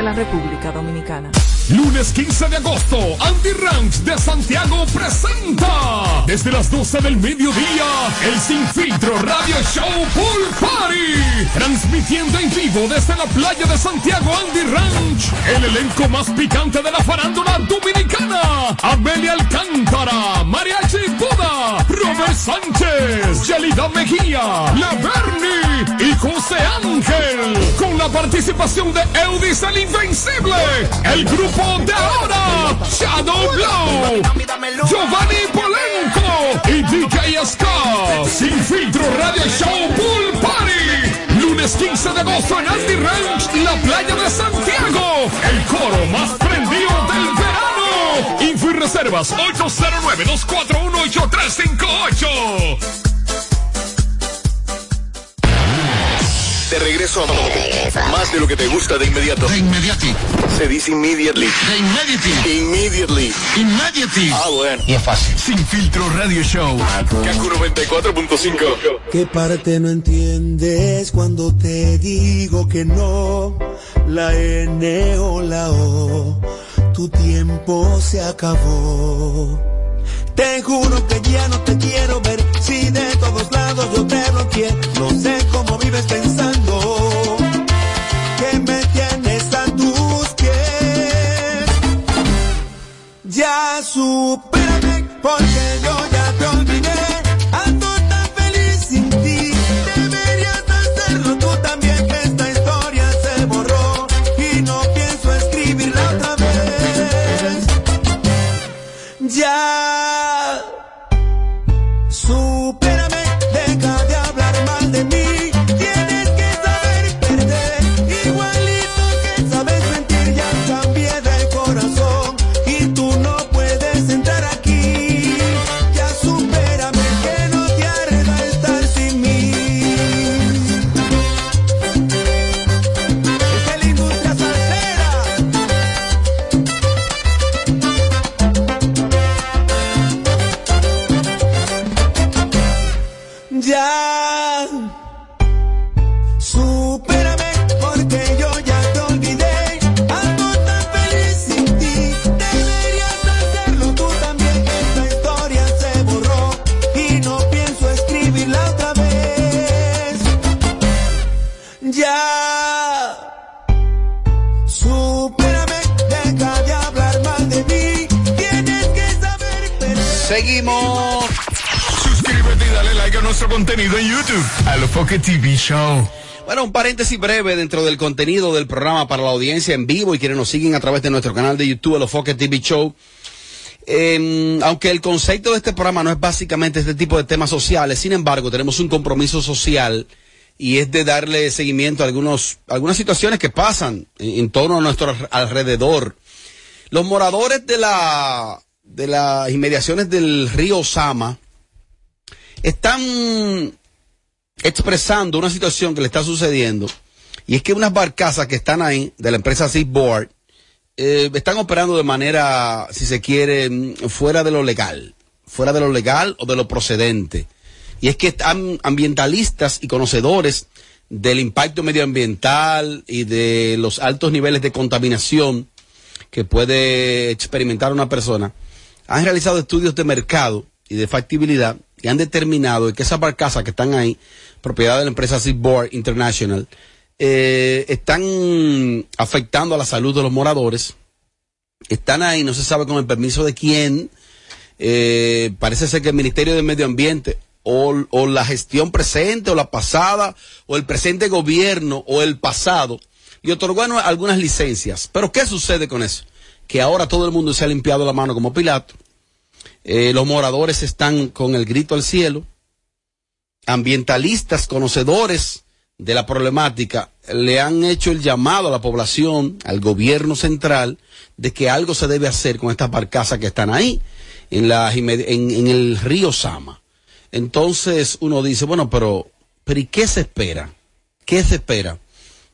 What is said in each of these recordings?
de la República Dominicana. Lunes 15 de agosto, Andy Ranch de Santiago presenta desde las 12 del mediodía el Sin Filtro Radio Show Pool Party. Transmitiendo en vivo desde la playa de Santiago Andy Ranch, el elenco más picante de la farándula dominicana. Amelia Alcántara, Mariachi Buda, Robert Sánchez, Yelida Mejía, La Bernie y José Ángel. Con la participación de Eudis el Invencible, el grupo de ahora, Shadow Blow, Giovanni Polenco y DJ Scott. Sin filtro Radio Show Pool Party. Lunes 15 de agosto en Andy Ranch, la playa de Santiago. El coro más prendido del verano. Y reservas 809-241-8358. De regreso a más de lo que te gusta de inmediato. De inmediati. Se dice immediately. De inmediati. Immediately. Immediately. Ah, bueno. Y es fácil. Sin filtro radio show. Kaku 94.5. ¿Qué parte no entiendes cuando te digo que no? La N o la O. Tu tiempo se acabó. Te juro que ya no te quiero ver. Si de todos lados yo te bloqueé. No sé cómo vives pensando. Que me tienes a tus pies. Ya supérame porque yo ya paréntesis breve dentro del contenido del programa para la audiencia en vivo y quienes nos siguen a través de nuestro canal de YouTube, Los Foque TV Show. Eh, aunque el concepto de este programa no es básicamente este tipo de temas sociales, sin embargo, tenemos un compromiso social y es de darle seguimiento a algunos, algunas situaciones que pasan en, en torno a nuestro alrededor. Los moradores de la, de las inmediaciones del río Sama están expresando una situación que le está sucediendo y es que unas barcazas que están ahí de la empresa Seaboard eh, están operando de manera, si se quiere, mm, fuera de lo legal, fuera de lo legal o de lo procedente. Y es que están ambientalistas y conocedores del impacto medioambiental y de los altos niveles de contaminación que puede experimentar una persona, han realizado estudios de mercado y de factibilidad y han determinado que esas barcazas que están ahí, propiedad de la empresa Seaboard International, eh, están afectando a la salud de los moradores. Están ahí, no se sabe con el permiso de quién. Eh, parece ser que el Ministerio del Medio Ambiente o, o la gestión presente o la pasada o el presente gobierno o el pasado y otorgó algunas licencias. Pero ¿qué sucede con eso? Que ahora todo el mundo se ha limpiado la mano como Pilato. Eh, los moradores están con el grito al cielo. Ambientalistas, conocedores de la problemática, le han hecho el llamado a la población, al gobierno central, de que algo se debe hacer con estas barcazas que están ahí, en, en, el río Sama. Entonces uno dice, bueno, pero, pero ¿y qué se espera? ¿Qué se espera?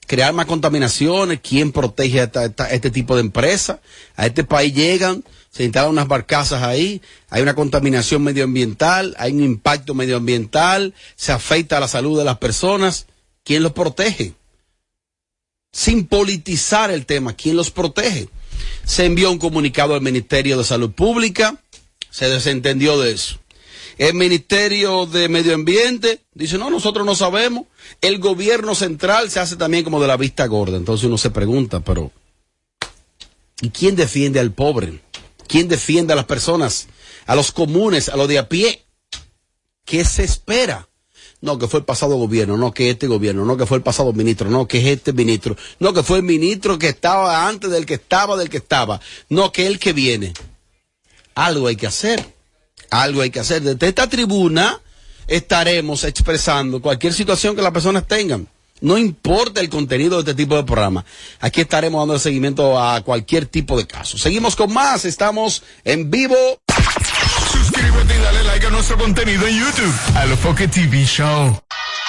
crear más contaminaciones, quién protege a esta- este tipo de empresas. A este país llegan, se instalan unas barcazas ahí, hay una contaminación medioambiental, hay un impacto medioambiental, se afecta a la salud de las personas. ¿Quién los protege? sin politizar el tema. ¿Quién los protege? Se envió un comunicado al Ministerio de Salud Pública, se desentendió de eso. El Ministerio de Medio Ambiente dice, no, nosotros no sabemos. El gobierno central se hace también como de la vista gorda. Entonces uno se pregunta, pero ¿y quién defiende al pobre? ¿Quién defiende a las personas, a los comunes, a los de a pie? ¿Qué se espera? No, que fue el pasado gobierno, no que este gobierno, no que fue el pasado ministro, no que es este ministro, no que fue el ministro que estaba antes del que estaba, del que estaba, no que el que viene. Algo hay que hacer, algo hay que hacer. Desde esta tribuna estaremos expresando cualquier situación que las personas tengan. No importa el contenido de este tipo de programa. Aquí estaremos dando seguimiento a cualquier tipo de caso. Seguimos con más. Estamos en vivo. Suscríbete y dale like a nuestro contenido en YouTube. Alofoque TV Show.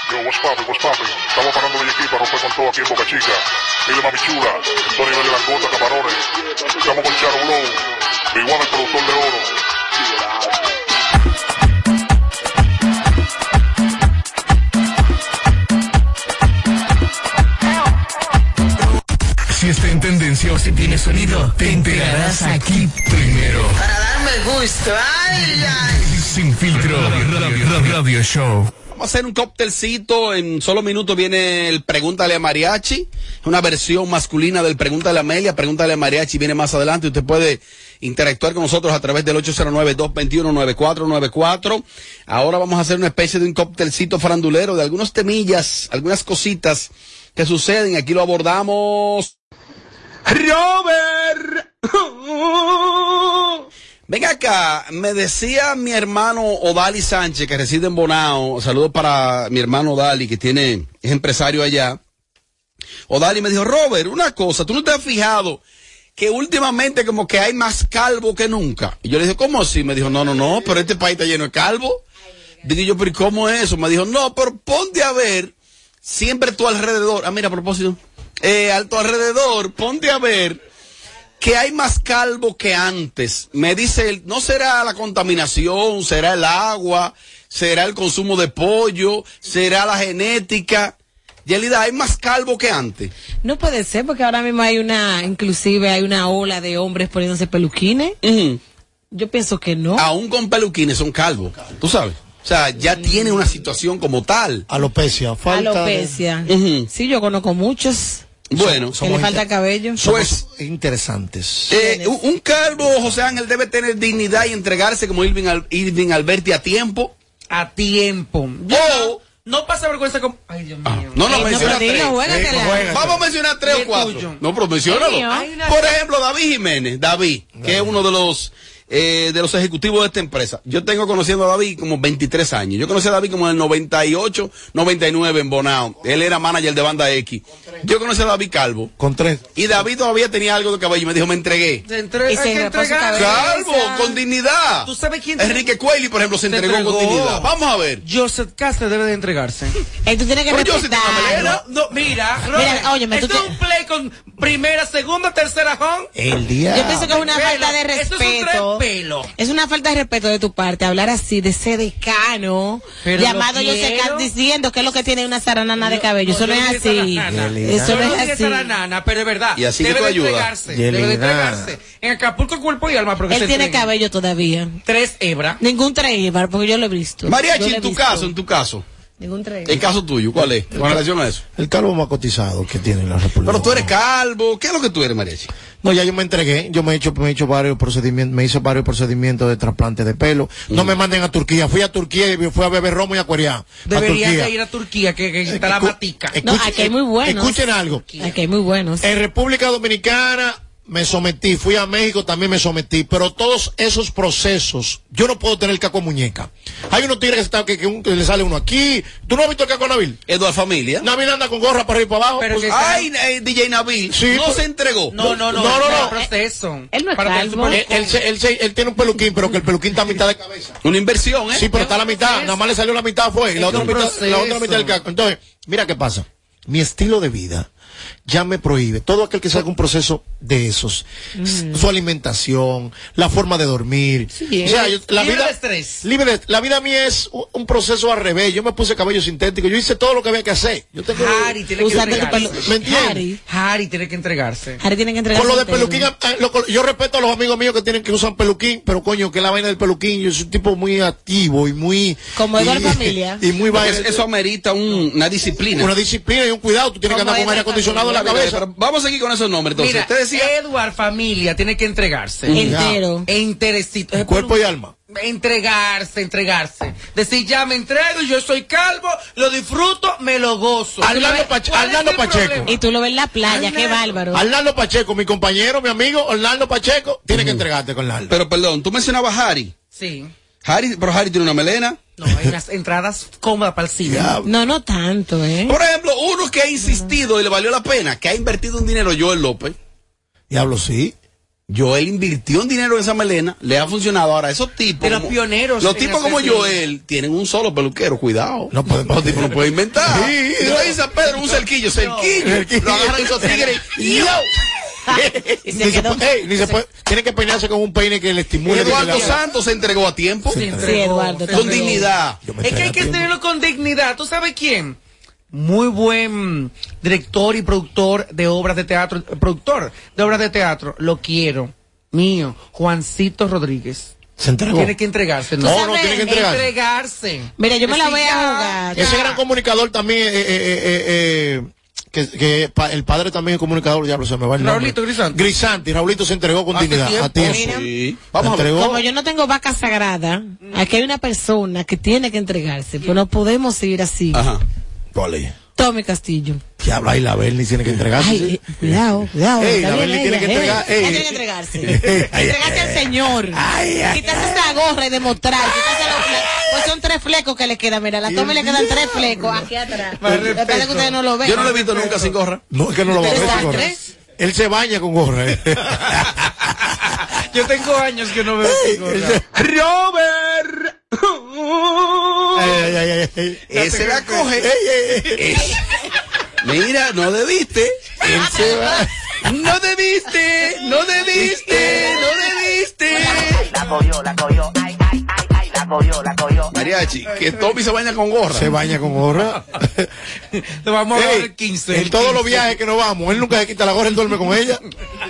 Yo, what's poppin', what's poppin'? Estamos parando de aquí para romper con todo aquí en Boca Chica. Mire, mami chula, Tony de Langota, camarones. Estamos con Charo Blow, One, el productor de oro. Sin filtro, radio, radio, radio show. Vamos a hacer un cóctelcito. En solo minutos viene el Pregúntale a Mariachi. Una versión masculina del Pregúntale a Amelia. Pregúntale a Mariachi viene más adelante. Usted puede interactuar con nosotros a través del 809-221-9494. Ahora vamos a hacer una especie de un cóctelcito farandulero de algunas temillas, algunas cositas que suceden. Aquí lo abordamos. Robert. Venga acá, me decía mi hermano Odali Sánchez, que reside en Bonao, saludos para mi hermano Odali, que tiene, es empresario allá. Odali me dijo, Robert, una cosa, ¿tú no te has fijado que últimamente como que hay más calvo que nunca? Y yo le dije, ¿cómo así? Me dijo, no, no, no, pero este país está lleno de calvo. Digo yo, pero ¿y cómo es eso? Me dijo, no, pero ponte a ver, siempre tu alrededor, ah, mira, a propósito, eh, a tu alrededor, ponte a ver que hay más calvo que antes. Me dice él, no será la contaminación, será el agua, será el consumo de pollo, será la genética. Yelida, hay más calvo que antes. No puede ser porque ahora mismo hay una, inclusive hay una ola de hombres poniéndose peluquines. Yo pienso que no. Aún con peluquines son calvos, tú sabes. O sea, ya tiene una situación como tal. Alopecia, falta. de- Alopecia. Ujú. Sí, yo conozco muchos Bueno, que le falta cabello. pues interesantes. eh, un, calvo, José Ángel, debe tener dignidad y entregarse como Irving, Al- Irving Alberti a tiempo. a tiempo. O- No pasa vergüenza con. Ay, Dios mío. Ah, no, no, Ay, no, menciona dilo, tres. Sí. Vamos a mencionar tres o cuatro. tuyo. No, pero menciónalo. Mío. Por ejemplo, David Jiménez, David, que es uno de los eh, de los ejecutivos de esta empresa. Yo tengo conociendo a David como 23 años. Yo conocí a David como en el 98, 99 en Bonao. Él era manager de Banda X. Yo conocí a David Calvo. Con tres. Y David todavía tenía algo de cabello y me dijo, me entregué. Se entre- Y se que. Calvo, con dignidad. ¿Tú sabes quién- Enrique Cuelli, por ejemplo, se Se entregó, con dignidad. Vamos a ver. Joseph Castro debe de entregarse. Eh, tú tienes que Pero yo respetar. No, no, mira, Robert, óyeme, tú es te- un play con primera, segunda, tercera home. El día. Yo pienso que es una falta de un respeto. tres pelo. Es una falta de respeto de tu parte hablar así de ese decano Pero llamado quiero. Cas diciendo que es lo que tiene una zaranana de cabello. Eso no yo es así. zaranana. Eso Yo no no es así. zaranana, pero es verdad. Y así que debe tú de ayudas. entregarse. Debe de entregarse. En Acapulco, cuerpo y alma, porque Él se tiene entregue. cabello todavía. Tres hebras. Ningún treibar, porque yo lo he visto. Yo Mariachi, en tu visto. caso, en tu caso. Ningún El caso tuyo, ¿cuál es? Con relación a eso. El calvo más cotizado que tiene la República. Pero tú eres calvo. ¿Qué es lo que tú eres, Mariachi? No, ya yo me entregué. Yo me he hecho, me he hecho varios procedimientos, me hice varios procedimientos de trasplante de pelo. No me manden a Turquía. Fui a Turquía y fui a beber romo y a cuerear. Turquía. de ir a Turquía, que, que está la matica. No, aquí hay muy buenos. Escuchen algo. Aquí hay muy buenos. En República Dominicana me sometí, fui a México, también me sometí, pero todos esos procesos, yo no puedo tener caco muñeca. Hay unos tigres que, están, que, que un- que le sale uno aquí. ¿Tú no has visto el caco Nabil? Eduardo Familia. Nabil anda con gorra para arriba y para abajo. Pero pues, que- Ay, eh, DJ Nabil. Sí, no se entregó. No, no, no. No, no, no. proceso. Él no es calvo. su él, él se- él se- él tiene un peluquín, pero que el peluquín está a mitad de cabeza. Una inversión, ¿eh? Sí, pero está a la mitad, nada más le salió la mitad fue, y la otra mitad, la otra mitad del caco. Entonces, mira qué pasa. Mi estilo de vida. Ya me prohíbe. Todo aquel que salga un proceso de esos, su alimentación, la forma de dormir. Sí, o sea, yo- la libre vida, de estrés. libre de- la vida mía es un, un proceso al revés. Yo me puse cabello sintético, yo hice todo lo que había que hacer. Yo tengo, Harry tiene que entregarse. ¿Me entiendes? Harry. Harry tiene que entregarse. Harry tiene que entregar. Con lo de peluquín, lo- yo respeto a los amigos míos que tienen que usan peluquín, pero coño, que la vaina del peluquín, yo soy un tipo muy activo y muy... Como Eduardo y- Familia. Y muy vaina. eso amerita un- una disciplina. Una disciplina y un cuidado, tú tienes que andar con aire acondicionado en la Mira, mira, cabeza. pero vamos a seguir con esos nombres. Entonces, Mira, usted decía. Edward Familia tiene que entregarse. Entero. Enterecito. Cuerpo y alma. Entregarse, entregarse. Decir, ya me entrego, yo soy calvo, lo disfruto, me lo gozo. Arnaldo Pache- ¿Cuál es Arnaldo el Pacheco. problema? Y tú lo ves en la playa, qué bárbaro. Arnaldo Pacheco, mi compañero, mi amigo, Arnaldo Pacheco, tiene que entregarte con Arnaldo. Pero perdón, tú mencionabas a Harry. Sí. Harry, pero Harry tiene una melena. No, hay unas entradas cómodas para el cine. Ya, No, no tanto, ¿eh? Por ejemplo, uno que ha insistido y le valió la pena, que ha invertido un dinero, Joel López. Diablo, sí. Joel invirtió un dinero en esa melena, le ha funcionado. Ahora, esos tipos. De los como- pioneros Los tipos como Joel tienen un solo peluquero, cuidado. No pueden- Los tipos no pueden inventar. Sí, dices a Pedro un cerquillo, cerquillo. Lo agarran esos tigres. y ¡yo! Y Ni se se quedó. puede- ey, ni se puede- tiene que peinarse con un peine que le estimule. Eduardo Santos se entregó a tiempo. Sí, Eduardo. Con también. dignidad. Es que hay que tenerlo con dignidad. ¿Tú sabes quién? Muy buen director y productor de obras de teatro, productor de obras de teatro. Lo quiero. Mío, Juancito Rodríguez. Se entregó. Tiene que entregarse. No, No, no, tiene que entregarse. entregarse. Mira, yo me la voy a jugar. Ese gran comunicador también, eh, eh, eh, eh, eh, que, que pa- el padre también es comunicador, diablo, se me va el nombre. Raulito Grisanti. Grisanti, Raulito se entregó con dignidad, a tiempo. Sí. Vamos a ver. Como yo no tengo vaca sagrada, aquí hay una persona que tiene que entregarse, pero no podemos seguir así. Ajá. Vale. Tome Castillo. Diablo, ahí la Berni tiene que entregarse. Ay, eh, cuidado, cuidado. Ey, la Berni tiene que entregar, tiene que entregarse. Ay, al Señor. ay, ay, Quitarse esa gorra y demostrar. Quitarse la- la- pues son tres flecos que le quedan. Mira, la toma y le quedan tres flecos aquí atrás. Que que ustedes no lo ven. Yo no lo he visto nunca sin gorra. No, es que no lo va a ver sin gorra. Él se baña con gorra. Yo tengo años que no veo ese gorra. Robert. Ay, ay, ay, ay, ay. Ese la coge. Ey, ey, ey. Es- Mira, no debiste. Él se va. No debiste, no debiste, no debiste. La cogió, la cogió, la cogió, la cogió. Mariachi, que Tommy se baña con gorra. Se baña con gorra. Lo vamos a ver el 15. en el todos los 15. viajes que nos vamos, él nunca se quita la gorra, él duerme con ella.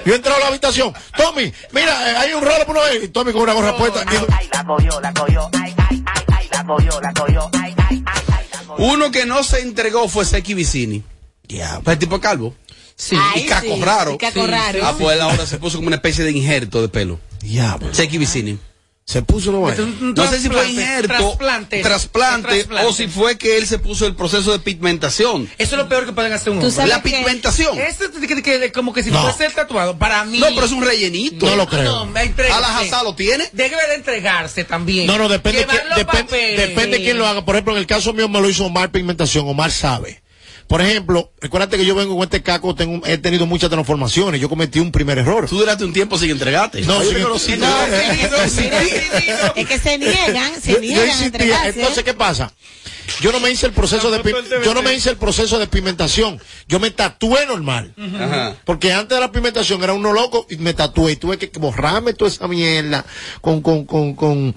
Yo he entrado a la habitación. Tommy, mira, eh, hay un rolo por. Y Tommy con una gorra puesta. Ay, ay, la cogió, la cogió, ay, ay, ay, ay, la cogió, la cogió, ay, ay, ay, ay, la cogió. Uno que no se entregó fue Seki Vicini. Diablo. El tipo calvo. Sí. Ay, y caco sí, raro. y caco raro. Ah, pues él ahora se puso como una especie de injerto de pelo. Diablo. Seki Vicini. Se puso lo Este es bueno. un No sé si fue injerto, trasplante, trasplante, trasplante. o si fue que él se puso el proceso de pigmentación. Eso es lo peor que pueden hacer un hombre. La pigmentación. Es que, que- como que si No. fuese el tatuado. Para mí. No, pero es un rellenito. No lo creo. No, me entregué. ¿A la Hazá lo tiene? Debe de entregarse también. No, no, depende, que- depende, depende quién lo haga. Por ejemplo, en el caso mío me lo hizo Omar Pigmentación. Omar sabe. Por ejemplo, recuérdate que yo vengo con este caco, tengo, he tenido muchas transformaciones. Yo cometí un primer error. Tú duraste un tiempo sin entregarte. No, Yo sin- No, sí, sí, mira, sí, sí, no. es que se niegan, se Yo- yo niegan a insistía. entregarse. Entonces, ¿qué pasa? Yo no me hice el proceso de yo no me hice el proceso de pigmentación. Yo me tatué normal. Ajá. Porque antes de la pigmentación era uno loco y me tatué y tuve que borrarme toda esa mierda con con con con con,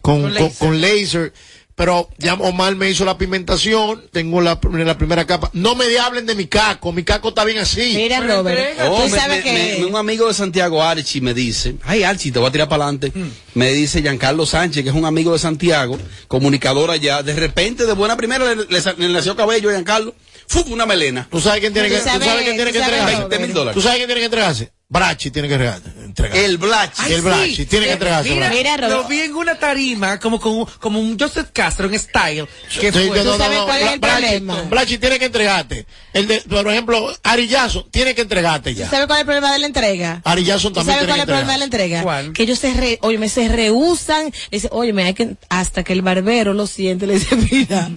Con con- laser. con laser. Pero ya Omar me hizo la pigmentación, tengo la, la primera capa. No me hablen de mi caco, mi caco está bien así. Mira, Robert. Oh, tú me- sabes me- que... me- un amigo de Santiago, Archie, me dice, ay Archie, te voy a tirar para adelante. Hmm. Me dice Giancarlo Sánchez, que es un amigo de Santiago, comunicador allá. De repente, de buena primera, le, le le nació cabello a Giancarlo. ¡Fu! Una melena. ¿Tú sabes quién tiene Tú que, tú sabes- sabes quién tiene que entregarse? Robert. 20 mil dólares. ¿Tú sabes quién tiene que entregarse? Brachi tiene que entregarse. entregarse. El Black. Ay, el sí. Brachi tiene que Eh, entregarse. Mira. Mira, lo vi en una tarima como con como un Joseph Castro en style. Que Sí, fue. no, no, sabes no, cuál es Bla- el Brachi- problema? Brachi tiene que entregarte. El de, por ejemplo, Arillazo tiene que entregarte ya. ¿Sabes cuál es el problema de la entrega? Arillazo ¿Tú también sabes tiene cuál es el problema de la entregar. entrega? ¿Cuál? Que ellos se, re, oye, me se rehusan. Dice, oye, hay que, hasta que el barbero lo siente, le dice, mira,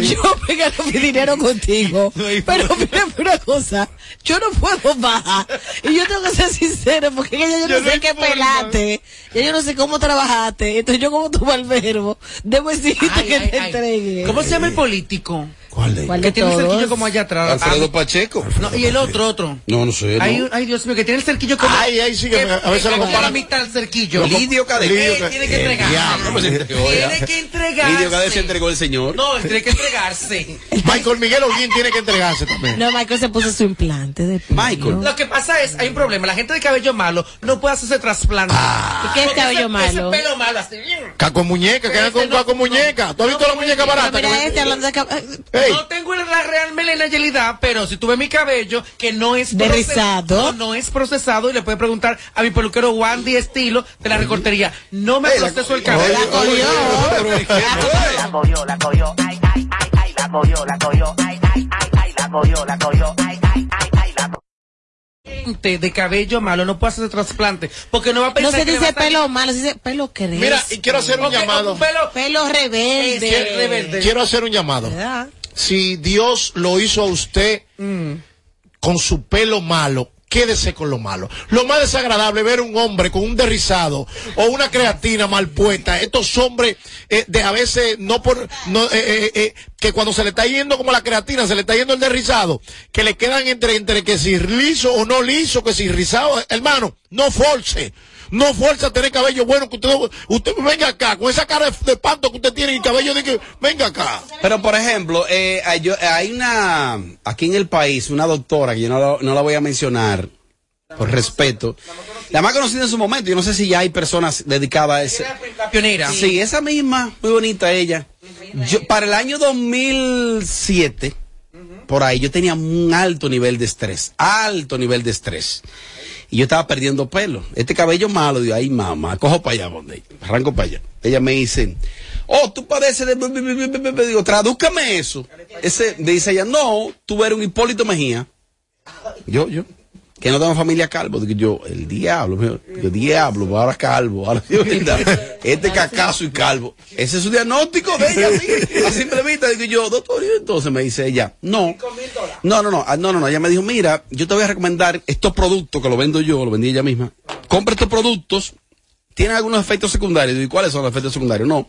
yo me gano mi dinero contigo. pero mira una cosa, yo no puedo bajar. Y yo tengo que ser sincero, porque ya yo, Yo no no sé qué forma. pelate. Ya yo no sé cómo trabajaste. Entonces yo como tu barbero, debo decirte Ay, que ay, te ay. entregue. ¿Cómo se llama el político? ¿Cuál de ¿Cuál Que de tiene el cerquillo como allá atrás. Alfredo Ah, Pacheco. no, y el otro, otro. No, no sé. No. ay, Dios mío, que tiene el cerquillo como. Ay, ay, sí, que me- a veces lo comparan- la mitad del cerquillo. Lidio Cadete. Lidio tiene que entregarse. Tiene que entregarse. Lidio Cadete se entregó el señor. No, tiene que entregarse. Michael Miguel Holguín tiene que entregarse también. No, Michael se puso su implante de pelo. Michael. Lo que pasa es, hay un problema. La gente de cabello malo no puede hacerse trasplante. ¿Y qué es cabello ese- malo? Ese pelo malo así. Caco muñeca, que hagan con caco muñeca. ¿Tú has visto la muñeca barata? Mira este hablando de No tengo la real melena Yelida, pero si tú ves mi cabello, que no es De proces- rizado. No, no es procesado, y le puede preguntar a mi peluquero Wandy Estilo de la recortería. No me proceso el cabello. oye, oye, La cogió, la cogió, ay, ay, ay, ay, la cogió, la cogió, ay, ay, ay, ay, la cogió, la cogió, ay, ay, ay, ay, la cogió. Gente de cabello malo no puede hacerse trasplante porque no va a No pensar se que dice salir- pelo malo, se dice pelo que Mira, y quiero hacer un Porque llamado. un pelo Pelo rebelde. Es rebelde. Quiero hacer un llamado. ¿Verdad? Si Dios lo hizo a usted con su pelo malo, quédese con lo malo. Lo más desagradable ver un hombre con un derrizado o una creatina mal puesta. Estos hombres eh, de a veces no por no, eh, eh, eh, que cuando se le está yendo como la creatina, se le está yendo el derrizado, que le quedan entre entre que si liso o no liso, que si rizado, hermano, no force. No fuerza tener cabello bueno que usted, usted venga acá, con esa cara de, de panto que usted tiene y el cabello de que venga acá. Pero, por ejemplo, eh, hay, yo- hay una, aquí en el país, una doctora, que yo no, la- no la voy a mencionar, por respeto, la más conocida en su momento, yo no sé si ya hay personas dedicadas a ese. La pionera. Sí, esa misma, muy bonita ella. Yo, para el año 2007, por ahí, yo tenía un alto nivel de estrés, alto nivel de estrés. Y yo estaba perdiendo pelo. Este cabello malo, digo, ay mamá, cojo para allá, donde arranco para allá. Ella me dice, oh, tú padeces de... Digo, tradúzcame eso. Ese, dice ella, no, tú eres un Hipólito Mejía. Yo, yo. Que no tengo familia calvo. Digo yo, el diablo. Digo, diablo, ahora calvo. Ahora. Este cacazo y calvo. Ese es su diagnóstico de ella, así. A simple vista. Digo yo, doctor, y entonces me dice ella, no. No, no, no, ah, no, no, no. Ella me dijo, mira, yo te voy a recomendar estos productos que lo vendo yo, lo vendí ella misma. Compra estos productos. Tienen algunos efectos secundarios. ¿y cuáles son los efectos secundarios? No.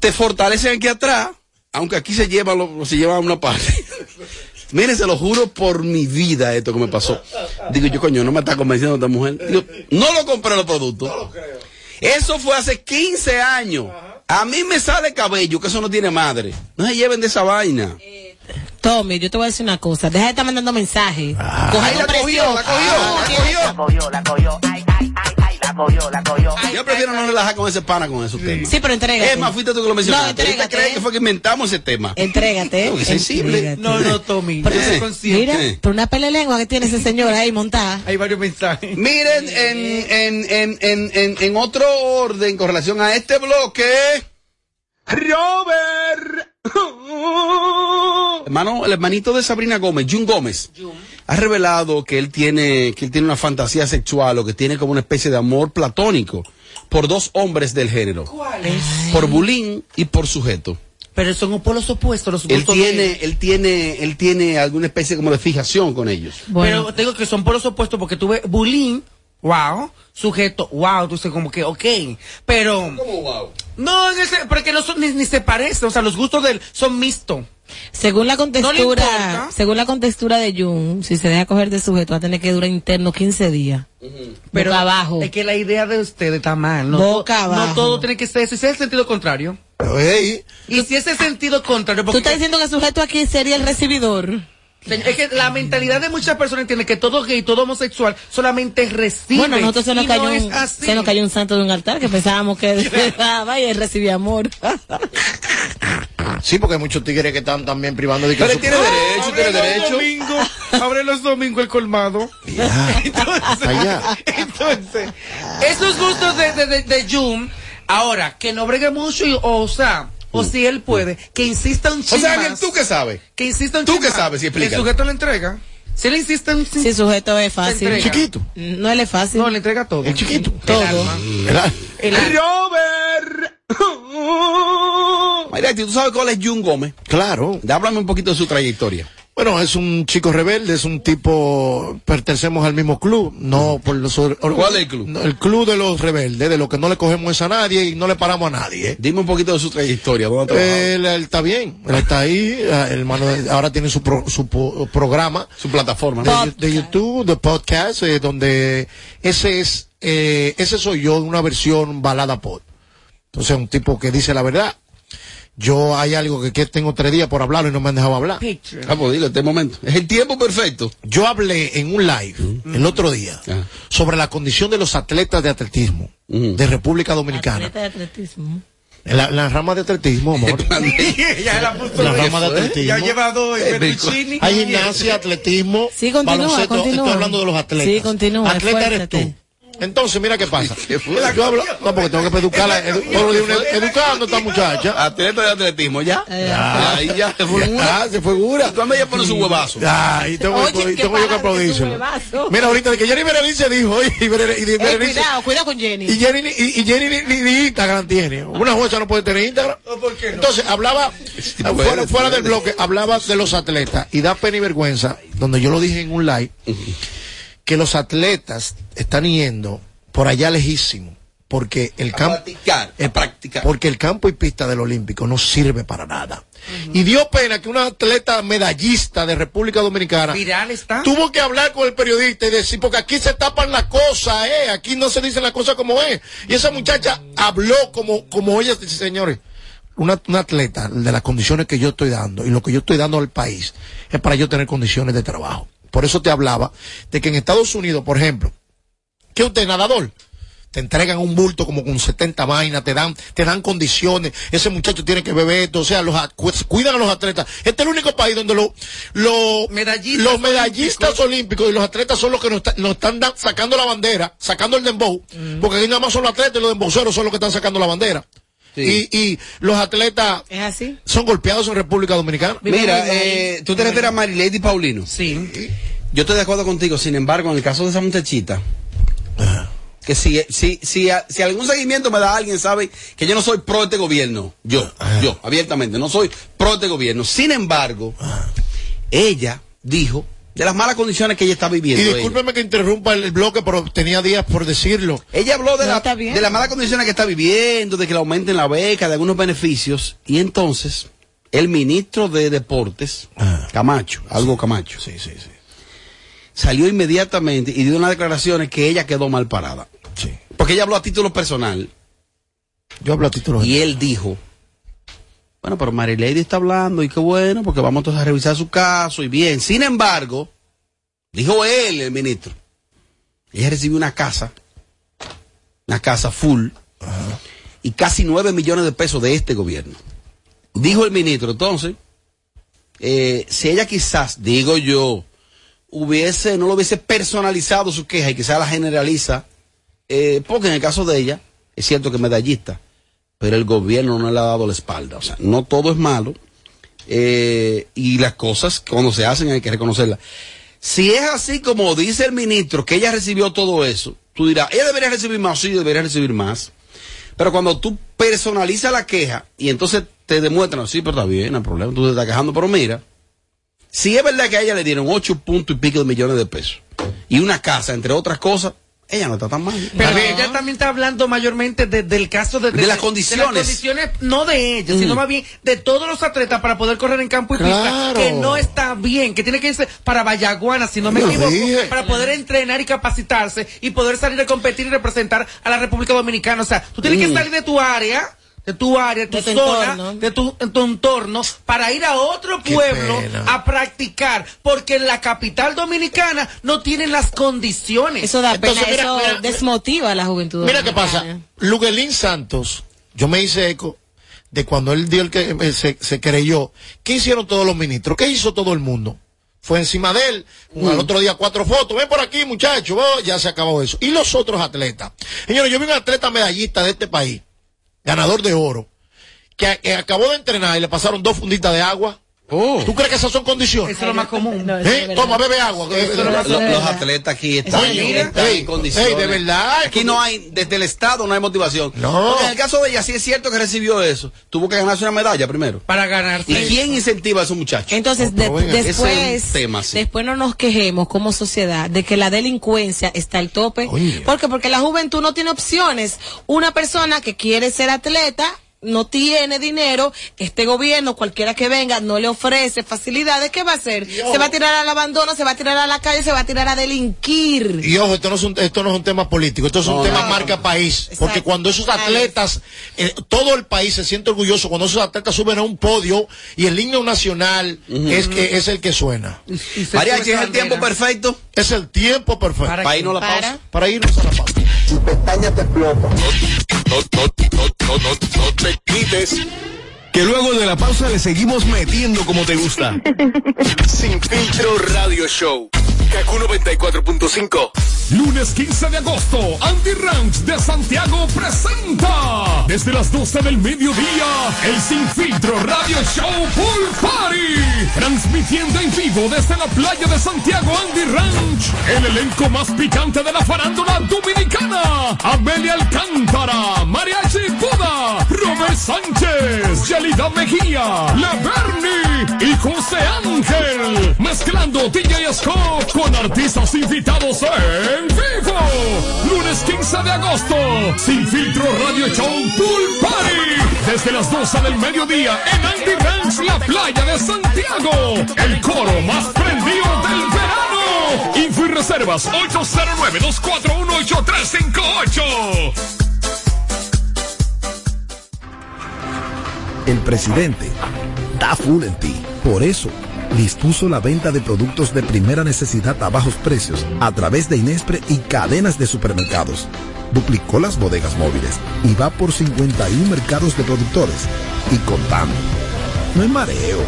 Te fortalecen aquí atrás, aunque aquí se lleva, lo, se lleva una parte. Mire, se lo juro por mi vida esto que me pasó. Digo yo, coño, no me está convenciendo esta mujer. Digo, no lo compré los productos. Eso fue hace 15 años. A mí me sale cabello, que eso no tiene madre. No se lleven de esa vaina. Tommy, yo te voy a decir una cosa. Deja de estar mandando mensajes. Cogiendo la cogió, presión. la cogió, Ah, la cogió. La cogió, la cogió, la cogió, la cogió. Yo prefiero no relajar con ese pana con esos temas. Sí, pero entrégate. Es más, fuiste tú que lo mencionaste. No, ¿Usted cree que fue que inventamos ese tema? Entrégate. No, que sensible. No, no, Tommy. Pero- yo soy Eh, consciente. Mira, ¿Qué? por una pele lengua que tiene ese señor ahí montada. Hay varios mensajes. Miren, en, en, en, en, en, en otro orden con relación a este bloque. Robert. Hermano, el hermanito de Sabrina Gómez, Jun Gómez, ha revelado que él tiene, que él tiene una fantasía sexual o que tiene como una especie de amor platónico por dos hombres del género. ¿Cuál es? Por Bulín y por Sujeto. Pero son polos opuestos los Él de- tiene, él tiene, él tiene alguna especie como de fijación con ellos. Bueno, Pero tengo que son polos opuestos porque tuve bullying, wow, sujeto, wow, tú dices como que, ok, pero... No, en ese- porque no son, ni, ni se parecen, o sea, los gustos de él son mixtos. según la ¿No contextura, según la contextura de Jun, si se deja coger de sujeto, va a tener que durar interno 15 días. Pero Boca abajo. es que la idea de ustedes está mal. No, Boca abajo. no todo tiene que ser, si es el sentido contrario. Pero, ey, Y si es el sentido contrario, Tú porque estás diciendo que el sujeto aquí sería el recibidor. Es que la mentalidad de muchas personas entiende que todo gay, todo homosexual solamente recibe. Bueno, a nosotros se nos, cayó no un, se nos cayó un santo de un altar que pensábamos que daba y él recibía amor. sí, porque hay muchos tigres que están también privando de que Pero su- él tiene derecho, Abre tiene los derecho. domingos, abre los domingos el colmado. Ya, Entonces, allá. entonces, esos gustos de, de, de, de Jun, ahora, que no bregue mucho, y, o, sea, o si él puede, que insista un O chin sea, más, ¿tú qué sabes? que insista un ¿Tú qué sabes? Sí, El explícalo. sujeto le entrega. Si él insiste un Si sujeto es fácil. entrega. Chiquito. No él es fácil. no, le entrega todo. El chiquito. Todo. El alma. Robert. Mira, ¿tú sabes cuál es Jun Gómez? Claro. Háblame un poquito de su trayectoria. Bueno, es un chico rebelde, es un tipo, pertenecemos al mismo club, no por los... or- ¿Cuál es el club? El club de los rebeldes, de los que no le cogemos a nadie y no le paramos a nadie. Dime un poquito de su trayectoria. ¿dónde ha? Él, él está bien, él está ahí, eh, el hermano, ahora tiene su, pro- su po- programa su plataforma. ¿no? de, de YouTube, de podcast, eh, donde ese es, eh, ese soy yo, una versión balada pod. Entonces, un tipo que dice la verdad. Yo hay algo que, que tengo tres días por hablarlo y no me han dejado hablar. Ah, pues dile, este momento. Es el tiempo perfecto. Yo hablé en un live el otro día Ah. sobre la condición de los atletas de atletismo Mm. de República Dominicana. Atleta de atletismo. En la, la rama de atletismo, amor. ya la puso. La rama de atletismo. Ya lleva dos. Hay gimnasia, atletismo, Sí, continúa, baloncesto. continúa. Estoy hablando de los atletas. Sí, continúa, Atleta eres tú. Entonces, mira qué pasa. ¿Qué? Yo hablo, no, porque tengo que educarla, edu- educando a esta muchacha. Atleta de atletismo, ya. Ya, ahí ya. Se fue Ah, se fue gura. Cuando ella pone su huevazo. Ah, y tengo, Oye, y qué tengo yo que aplaudírselo. qué. Mira, ahorita de que Jenny Berenice dijo, y Berenice, y Eh, Berenice- cuidado, cuidado con Jenny. y Jenny, ni- y, y Jenny ni, ni- ni Instagram tiene. Una jueza no puede tener Instagram. Entonces, hablaba, puede, fuera, fuera puede. del bloque, hablaba de los atletas. Y da pena y vergüenza, donde yo lo dije en un live, que los atletas están yendo por allá lejísimo. Porque el campo. practicar, a practicar. Porque el campo y pista del Olímpico no sirve para nada. Y dio pena que una atleta medallista de República Dominicana Viral está. tuvo que hablar con el periodista y decir, porque aquí se tapan las cosas, eh, aquí no se dicen las cosas como es. Y esa muchacha habló como, como ella, dice, señores, una, una atleta de las condiciones que yo estoy dando y lo que yo estoy dando al país es para yo tener condiciones de trabajo. Por eso te hablaba de que en Estados Unidos, por ejemplo, que usted nadador, te entregan un bulto como con 70 vainas, te dan, te dan condiciones, ese muchacho tiene que beber esto, o sea, los, cuidan a los atletas. Este es el único país donde lo- lo- Medallistas los medallistas olímpicos. y los atletas son los que nos, está- nos están da- sacando la bandera, sacando el dembow, porque aquí nada más son los atletas y los dembowceros son los que están sacando la bandera. Sí. Y, y los atletas ¿Es así? son golpeados en República Dominicana. Mira, eh, tú te refieres a Marilady Paulino. Sí. Yo estoy de acuerdo contigo, sin embargo, en el caso de esa muchachita, que si, si, si, si algún seguimiento me da alguien, sabe que yo no soy pro este gobierno. Yo, yo, abiertamente, no soy pro este gobierno. Sin embargo, ella dijo de las malas condiciones que ella está Y viviendo. ella. discúlpeme que interrumpa el, el bloque, pero tenía días por decirlo. Ella habló de, No, la- de las malas condiciones que está viviendo, de que le aumenten la beca, de algunos beneficios. Y entonces, el ministro de Deportes, Ah. Camacho, algo Camacho, Sí, sí, sí. salió inmediatamente y dio unas declaraciones que ella quedó mal parada. sí. Porque ella habló a título personal. Yo hablo a título Y él dijo, bueno, pero Marilady está hablando y qué bueno, porque vamos entonces a revisar su caso y bien. Sin embargo, dijo él, el ministro, ella recibió una casa, una casa full, y casi nueve millones de pesos de este gobierno. Dijo el ministro, entonces, eh, si ella quizás, digo yo, hubiese, no lo hubiese personalizado su queja y quizás la generaliza, eh, porque en el caso de ella, es cierto que medallista, pero el gobierno no le ha dado la espalda. O sea, no todo es malo. eh, y las cosas, cuando se hacen, hay que reconocerlas. Si es así como dice el ministro, que ella recibió todo eso, tú dirás, ella debería recibir más, sí, debería recibir más. Pero cuando tú personalizas la queja y entonces te demuestran, sí, pero está bien, no hay problema, tú te estás quejando, pero mira, si es verdad que a ella le dieron ocho puntos y pico de millones de pesos y una casa, entre otras cosas, ella no está tan mal. Pero No. ella también está hablando mayormente de- del caso de, De las condiciones. de las condiciones, no de ella, sino más bien de todos los atletas para poder correr en campo y Claro. pista, que no está bien, que tiene que irse para Vallaguana, si no me equivoco, dije. para poder entrenar y capacitarse y poder salir a competir y representar a la República Dominicana. O sea, tú tienes Mm. que salir de tu área. De tu área, tu, De tu zona, entorno. de tu, en tu entorno, para ir a otro pueblo a practicar, porque en la capital dominicana no tienen las condiciones. Eso da Entonces, pena, mira, eso mira, desmotiva a la juventud. Mira qué pasa. Luguelín Santos, yo me hice eco de cuando él dio el que eh, se, se creyó. ¿Qué hicieron todos los ministros? ¿Qué hizo todo el mundo? Fue encima de él, al otro día cuatro fotos, ven por aquí muchachos, oh, ya se acabó eso. Y los otros atletas. Señores, yo vi un atleta medallista de este país, ganador de oro, que, acabó de entrenar y le pasaron dos funditas de agua ¿Tú crees que esas son condiciones? Eso es lo más común. ¿Eh? Toma, bebe agua. Lo- los atletas aquí están, Oye, están ey, en condiciones. ey, de verdad. Aquí no hay, desde el Estado no hay motivación. No. Porque en el caso de ella, sí es cierto que recibió eso. Tuvo que ganarse una medalla primero. Para ganarse. ¿Y quién incentiva a esos muchachos? Entonces, de- después, tema, sí. después no nos quejemos como sociedad de que la delincuencia está al tope. ¿Por qué? Porque la juventud no tiene opciones. Una persona que quiere ser atleta no tiene dinero, este gobierno, cualquiera que venga, no le ofrece facilidades, ¿qué va a hacer? Se va a tirar al abandono, se va a tirar a la calle, se va a tirar a delinquir. Y ojo, esto no es un, esto no es un tema político, esto es un No, tema no. marca país. Porque cuando esos atletas, eh, todo el país se siente orgulloso cuando esos atletas suben a un podio y el himno nacional es que es el que suena. Mariachi, ¿es el tiempo perfecto? Es el tiempo perfecto. ¿Para Para irnos a la Para. pausa. Para irnos a la pausa. Tu pestaña te explota. No, no, no, no, no, no te quites. Que luego de la pausa le seguimos metiendo como te gusta. Sin filtro radio show. Kaku 94.5. Lunes 15 de agosto, Andy Ranch de Santiago presenta desde las 12 del mediodía el Sin Filtro Radio Show Pool Party. Transmitiendo en vivo desde la playa de Santiago Andy Ranch. El elenco más picante de la farándula dominicana. Amelia Alcántara, Mariachi Buda, Robert Sánchez, Mejía, Le y José Ángel. Mezclando DJ Scott con artistas invitados en vivo. Lunes 15 de agosto, Sin Filtro Radio Show Pool Party. Desde las 12 del mediodía en Andy Ranch, la playa de Santiago. El coro más prendido del verano. Info y reservas 809-241-8358. El presidente da full en ti. Por eso, dispuso la venta de productos de primera necesidad a bajos precios a través de Inespre y cadenas de supermercados. Duplicó las bodegas móviles y va por 51 mercados de productores y contando. No es mareo,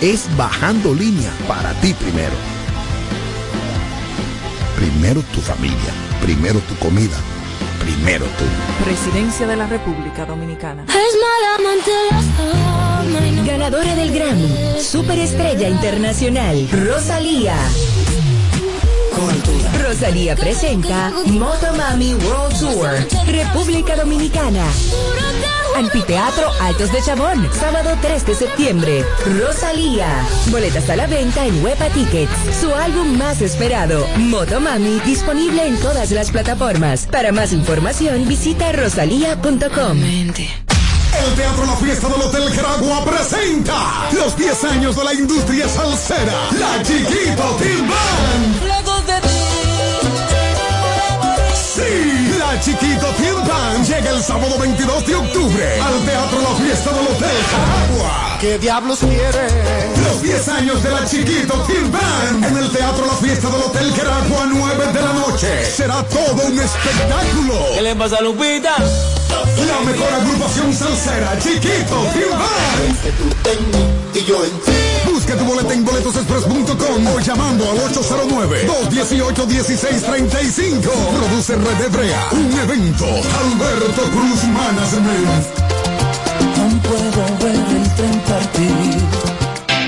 es bajando línea para ti primero. Primero tu familia, primero tu comida, primero tú. Presidencia de la República Dominicana. Ganadora del Grammy, Superestrella Internacional, Rosalía. Rosalía presenta Motomami World Tour, República Dominicana. Anfiteatro Altos de Chabón, sábado 3 de septiembre. Rosalía. Boletas a la venta en Huepa Tickets. Su álbum más esperado, Motomami, disponible en todas las plataformas. Para más información, visita rosalía.com. El Teatro La Fiesta del Hotel Caragua presenta los 10 años de la industria salsera, La Chiquito Team Band. Sí, Chiquito Team Band llega el sábado 22 de octubre al Teatro La Fiesta del Hotel Caragua. ¿Qué diablos quiere? Los 10 años de la Chiquito Team Band en el Teatro La Fiesta del Hotel Caragua, 9 de la noche. Será todo un espectáculo. ¿Qué le pasa a Lupita? La mejor agrupación salsera, Chiquito Team Band. Y yo en ti. Busca tu boleta en boletosexpress.com o llamando al 809-218-1635. Produce Red Hebrea, un evento. Alberto Cruz Management. No puedo ver el tren partir.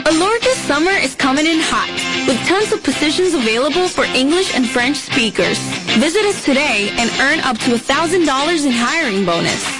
Allure this summer is coming in hot, with tons of positions available for English and French speakers. Visit us today and earn up to $1,000 in hiring bonus.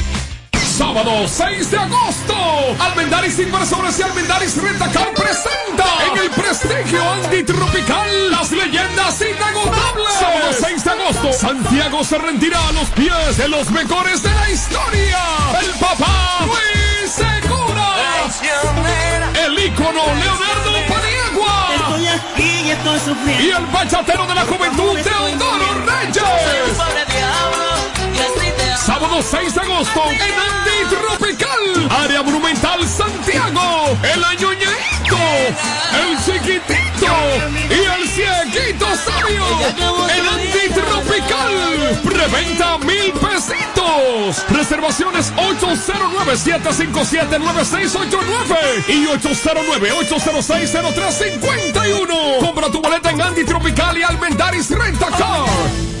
Sábado 6 de agosto, Almendaris Inversores y Almendaris Rentacar presenta en el prestigio antitropical las leyendas inagotables. Sábado 6 de agosto, Santiago se rendirá a los pies de los mejores de la historia. El papá Luis Segura. El ícono Leonardo Paniagua. Estoy aquí y estoy sufriendo. Y el bachatero de la juventud, Teodoro Reyes. Sábado 6 de agosto en Andy Tropical, área monumental Santiago, el añoñito, el chiquitito y el cieguito sabio. En Andy Tropical Reventa mil pesitos. Reservaciones 809-757-9689 y 809-806-0351. Compra tu boleta en Andy Tropical y Almendaris Rentacar. Dominicana,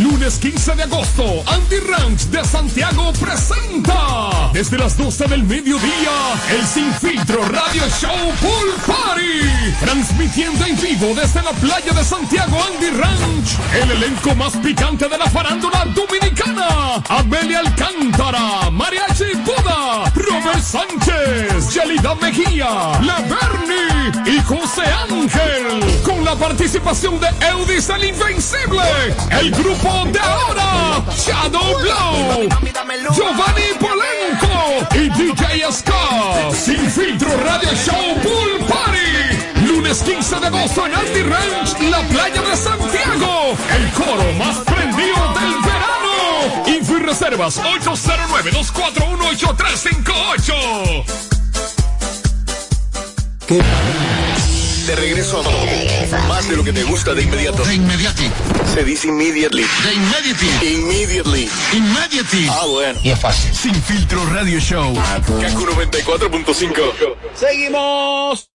Lunes 15 de agosto, Andy Ranch de Santiago presenta desde las 12 del mediodía el Sin Filtro Radio Show Pool Party. Transmitiendo en vivo desde la playa de Santiago Andy Ranch, el elenco más picante de la farándula dominicana. Amelia Alcántara, Mariachi Buda, Robert Sánchez, Yelida Mejía, La Bernie y José Ángel. Con la participación de Eudis el Invencible, el grupo de ahora, Shadow Blow, Giovanni Polenco y DJ Ska. Sin filtro Radio Show Pool Party. Lunes 15 de agosto en Andy Ranch, la playa de Santiago. El coro más prendido del reservas 809-241-8358. De regreso a más de lo que te gusta de inmediato. De inmediati. Se dice immediately. De immediately. Immediately. Immediately. Ah, bueno. Y es fácil. Sin filtro radio show. Kaku 94.5. Seguimos.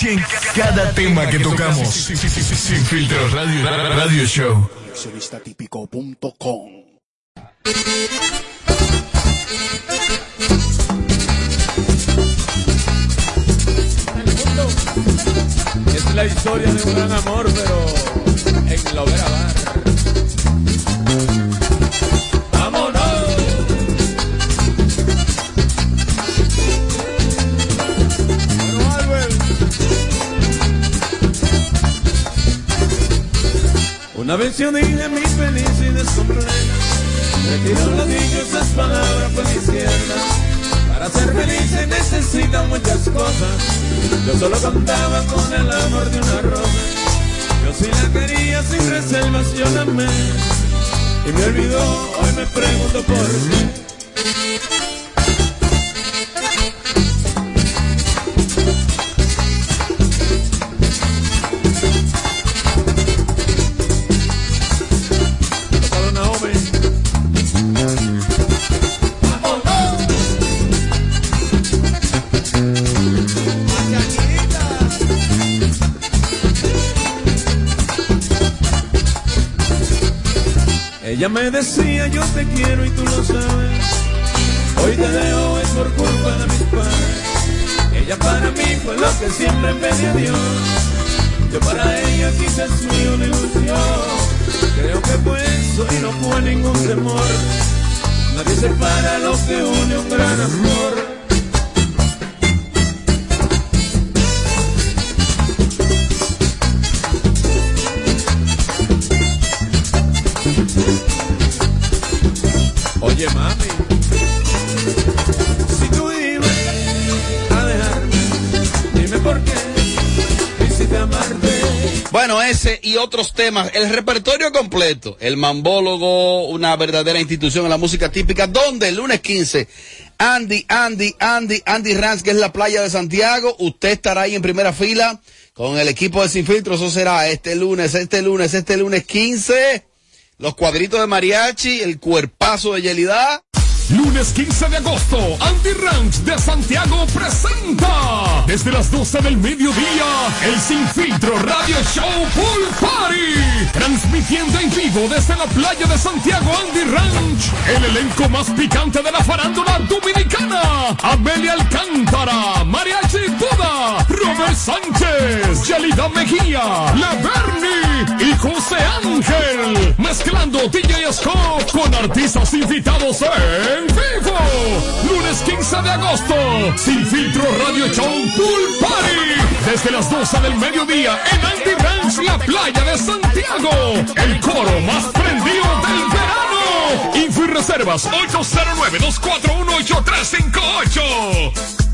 En cada tema que tocamos. Sin, filtro radio, radio show. Coleccionistatípico.com Es la historia de un gran amor, pero en la hoguera bar. Una vez yo dije mi feliz y de sombrero. Retiro las dichosas palabras por. Para ser feliz se necesitan muchas cosas. Yo solo contaba con el amor de una rosa. Yo sí la quería sin reservas, yo la amé. Y me olvidó, hoy me pregunto por qué. Me decía yo te quiero y tú lo sabes. Hoy te dejo es por culpa de mis padres. Ella para mí fue lo que siempre pedí a Dios. Yo para ella quizás mío una ilusión. Creo que fue eso y no fue ningún temor. Nadie separa lo que une un gran amor. Si tú ibas a dejarme, dime por qué quisiste amarte. Bueno, ese y otros temas, el repertorio completo, el mambólogo, una verdadera institución en la música típica, donde el lunes 15, Andy, Andy, Andy, Andy Ranch, que es la playa de Santiago, usted estará ahí en primera fila con el equipo de Sin Filtro, eso será este lunes, este lunes, este lunes 15, los cuadritos de mariachi, el cuerpazo de Yelida. Lunes 15 de agosto, Andy Ranch de Santiago presenta desde las 12 del mediodía el Sin Filtro Radio Show Pool Party. Transmitiendo en vivo desde la playa de Santiago Andy Ranch. El elenco más picante de la farándula dominicana. Amelia Alcántara, Mariachi Buda, Robert Sánchez, Yelida Mejía, La Bernie y José Ángel. Mezclando DJ Scott con artistas invitados en vivo. Lunes 15 de agosto. Sin filtro Radio Show Pool Party. Desde las 12 del mediodía en Ranch, la playa de Santiago. El coro más prendido del verano. Info y reservas 809-241-8358.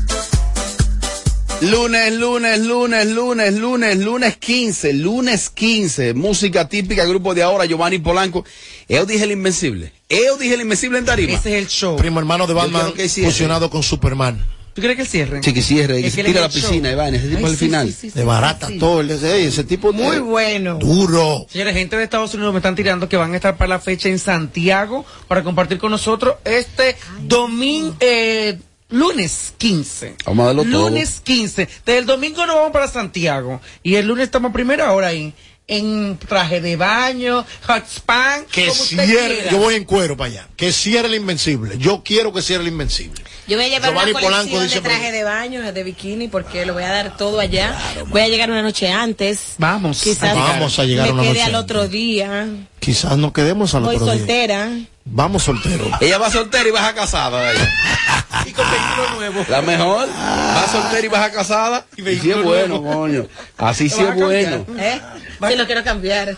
Lunes, lunes, lunes, lunes, lunes, lunes 15, lunes 15, música típica, grupo de ahora, Giovanni Polanco. Yo dije el invencible. Yo dije el invencible en Tarima. Ese es el show. Primo hermano de Batman fusionado con Superman. ¿Tú crees que el cierre? Sí, que cierre, que Es se tira a la piscina, show. Iván, ese tipo Ay, al sí, final. sí, sí, sí. De barata todo. Ese, ese tipo de- Muy bueno. duro. Señores, gente de Estados Unidos me están tirando que van a estar para la fecha en Santiago para compartir con nosotros este domingo, eh, lunes 15. Vamos a darlo todo. Lunes 15. Desde el domingo nos vamos para Santiago y el lunes estamos a primera hora ahí. En traje de baño, hot span, Que como usted cierre, quiera. yo voy en cuero para allá. Que cierre el invencible. Yo quiero que cierre el invencible. Yo voy a llevar Giovanni una Polanco colección dice de traje de baño, de bikini, porque lo voy a dar todo allá. voy a llegar una noche antes. Vamos. Quizás Vamos a llegar me una quede noche al antes. otro día. Quizás nos quedemos al Voy otro día. soltera. Vamos solteros. Ella va soltera y baja casada. ella. Y con vehículo nuevo. La mejor, va soltera y baja casada. Y sí es bueno, coño. Así sí es bueno. ¿Eh? Sí, lo quiero cambiar.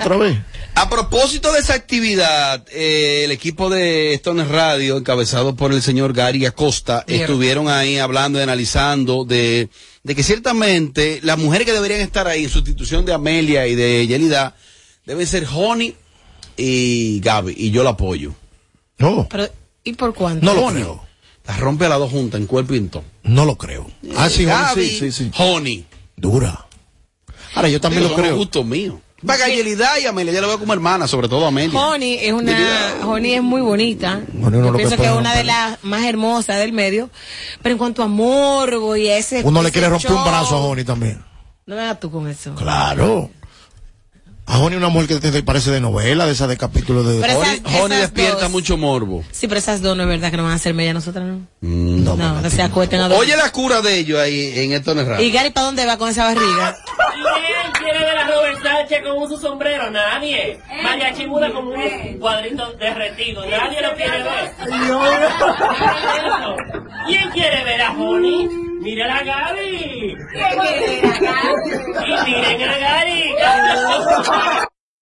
Otra vez. A propósito de esa actividad, eh, el equipo de Stones Radio, encabezado por el señor Gary Acosta, Mierda. estuvieron ahí hablando y analizando de, de que ciertamente las mujeres que deberían estar ahí en sustitución de Amelia y de Yelida deben ser Honey y Gaby, y yo la apoyo. No, Pero, ¿y por cuánto? no lo creo. Las rompe a las dos juntas en cuerpo y en todo. No lo creo. Ah, sí, Gaby, sí, sí, sí. Honey. Dura. Ahora, yo también Digo, lo creo. gustos míos. Vaga y Amelia, yo la veo como hermana, sobre todo Amelia. Honey es una. Honey es muy bonita. Honey uno Yo pienso que es una de las más hermosas del medio. Pero en cuanto a morbo y ese. Uno le quiere romper un brazo a Honey también. No me hagas tú con eso. Claro. A Honey una mujer que te parece de novela, de esa de capítulo de... Pero Honey, esas- Honey esas despierta dos. mucho morbo. Sí, pero esas dos no es verdad que no van a ser media nosotras, ¿no? Mm, No, no, se acuesten a dos. Oye la cura de ellos ahí en Stones Radio. ¿Y Gary para dónde va con esa barriga? ¿Quién quiere ver a Robert Sánchez con su sombrero? Nadie. Mariachi Buda con un cuadrito derretido. Nadie lo quiere ver. ¿Quién quiere ver a Honey? Miren a Gaby. Y miren a Gary.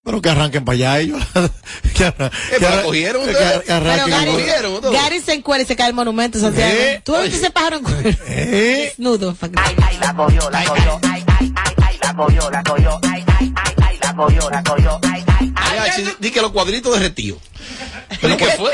Pero que arranquen para allá ellos. que, arran- Eh, que ¿la arran- cogieron que ustedes? ar- que Pero arranquen Gary, cogieron. Gary se encuera y se cae el monumento, Santiago. ¿Eh? ¿Tú viste ese pájaro en cuero? ¿Eh? Desnudo. Ay, ay, la cogió, la cogió. Ay, ay, ay, ay, la cogió, la cogió. Ay, ay, ay, ay, la cogió, la cogió. Ay, ay, ay. Ay, sí, di que los cuadritos derretidos. ¿Pero qué fue?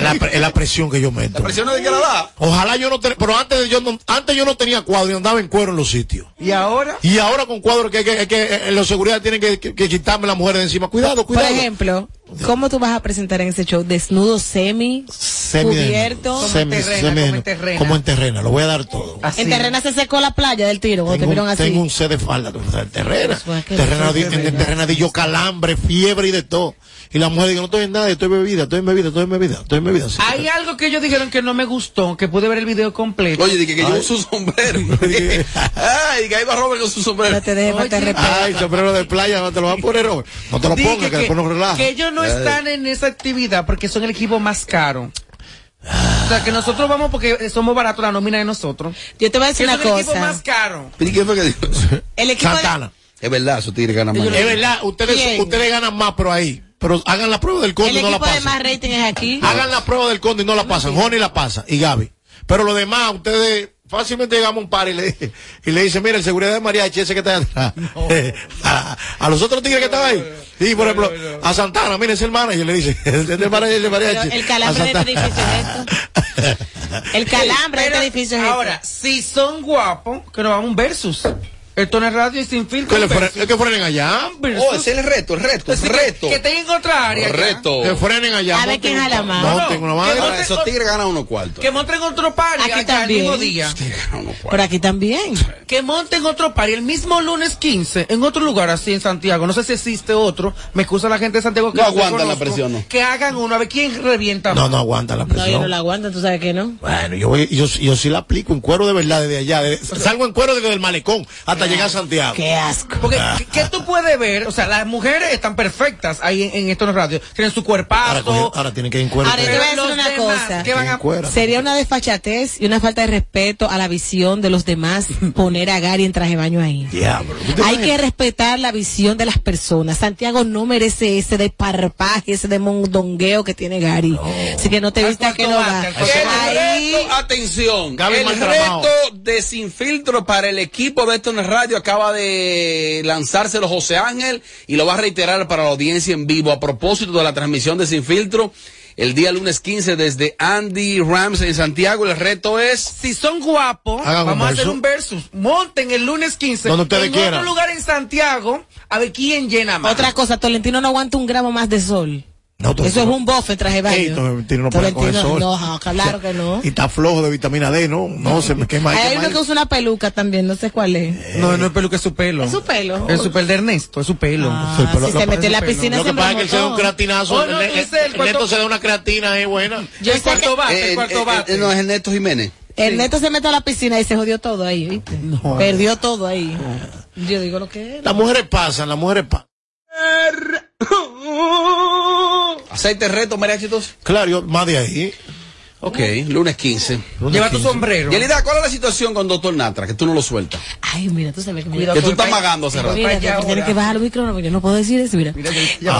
La, es la presión que yo meto. ¿La presión de que la da? Ojalá yo no tenía, pero antes de yo no, antes yo no tenía cuadro y andaba en cuero en los sitios. ¿Y ahora? Y ahora con cuadro que, que, que, eh, los seguridad tienen que, que, que quitarme la mujer de encima. Cuidado, Por cuidado. ejemplo, ¿cómo tú vas a presentar en ese show? ¿Desnudo semi? Semi- cubierto. semi- Como en terrena, semi- como en terrena. como en terrena, lo voy a dar todo. Así. En terrena se secó la playa del tiro cuando te Tengo, vieron un- así. tengo un set de falda sea, en terrena. Pues, ¿qué terrena, di- en, en terrena di yo calambre, fiebre y de todo. Y la mujer dice, no estoy en nada, estoy bebida, estoy en bebida, estoy en bebida, estoy en bebida. Sí. Hay algo que ellos dijeron que no me gustó, que pude ver el video completo. Oye, dije que yo uso sombrero. Ay, que ahí va Robert con su sombrero. No te dejes de respeto. Ay, sombrero de playa, no te lo vas a poner, Robert. No te lo pongas, que, después nos relaja. que ellos no están en esa actividad porque son el equipo más caro. O sea, que nosotros vamos porque somos baratos la nómina de nosotros. Yo te voy a decir Que una son el equipo cosa. más caro. ¿Y quién fue que dijo eso? El equipo de- Santana. Es verdad, esos tigres ganan más. Es verdad, ustedes, ustedes ganan más, pero ahí. Pero hagan la prueba del el conde y no la equipo de pasan. más rating es aquí. Hagan la prueba del conde y no la pasan. Joni la pasa y Gaby. Pero lo demás, ustedes fácilmente llegamos a un par y le, y le dicen, mira, el seguridad de mariachi ese que está ahí atrás. a, a los otros tigres que están ahí. Sí, por ejemplo, a Santana, mira, es el manager, le dice. Es el manager de mariachi. Pero el calambre de este edificio es El calambre de este edificio es Ahora, esto. si son guapos, que nos vamos a un versus. Esto no es radio y sin filtro. ¿Qué le fre- versus. es que frenen allá. Oh, ese es el reto, el reto, el Así que- reto. Que estén en otra área. ya. Reto. Que frenen allá. A ver quién jala más. Monten una madre. Ahora, esos tigres ganan unos cuartos. Que monten otro party Aquí allá el también. mismo día. Por aquí también. Que monten otro party el mismo lunes 15 en otro lugar así en Santiago. No sé si existe otro. Me excusa la gente de Santiago que No aguantan la presión, ¿no? Que hagan uno a ver quién revienta No, más. no aguanta la No, yo presión. no la aguanto, tú sabes que no. Bueno, yo, voy, yo, yo sí la aplico en cuero de verdad desde allá. de- salgo en cuero desde el malecón hasta llegar a Santiago. Qué asco. Porque, ¿qué, qué tú puedes ver? O sea, las mujeres están perfectas ahí en, en estos radios. Tienen su Ahora, cuerpazo. coge- ahora tienen que ir en cuero. Ahora, yo te voy a decir una cosa. ¿qué van a- cuero. Sería una desfachatez y una falta de respeto a la visión de los demás poner a Gary en traje de baño ahí. Diablo. ¿tú te Hay que respetar la visión de las personas. Santiago no merece ese de parpaje, ese de mondongueo que tiene Gary. Así que no te Al vista que no va. El reto, atención, Gaby el reto de Sin Filtro para el equipo de esto en el radio acaba de lanzárselo José Ángel y lo va a reiterar para la audiencia en vivo a propósito de la transmisión de Sin Filtro el día lunes 15 desde Andy Rams en Santiago. El reto es Si son guapos, Hagan vamos a hacer un versus. Monten el lunes 15 Donde ustedes en quieran. otro lugar en Santiago a ver quién llena más. otra cosa, Tolentino no aguanta un gramo más de sol. No, Eso es un bofe en traje de baño. No puede coger sol. no, ja, claro que no. Y está flojo de vitamina D, ¿no? No, se me quema. Hay uno que usa una peluca también, no sé cuál es. No, no es peluca, es su pelo. Es su pelo. Es su pelo de Ernesto, es su pelo. Ah, Sí, pero si lo- se metió en la piscina Lo se que pasa es que él se da un cratinazo. Oh, no, neto se da una creatina ahí buena. Yo el sé cuarto bate, eh, el cuarto eh, bate. eh, no, es el Neto Jiménez. el neto se metió a la piscina y se jodió todo ahí, ¿viste? Perdió todo ahí. Yo digo lo que es. Las mujeres pasan, las mujeres pasan. Aceite reto, mariachitos. Claro, yo, más de ahí. Ok, lunes 15. Lunes Lleva tu 15. sombrero. Yelida, ¿cuál es la situación con Doctor Natra? Que tú no lo sueltas. Ay, mira, tú sabes que me Cuidado Que tú estás magando hace rato. Mira, Vaya que bajar el micrófono porque yo no puedo decir eso, mira. Mira,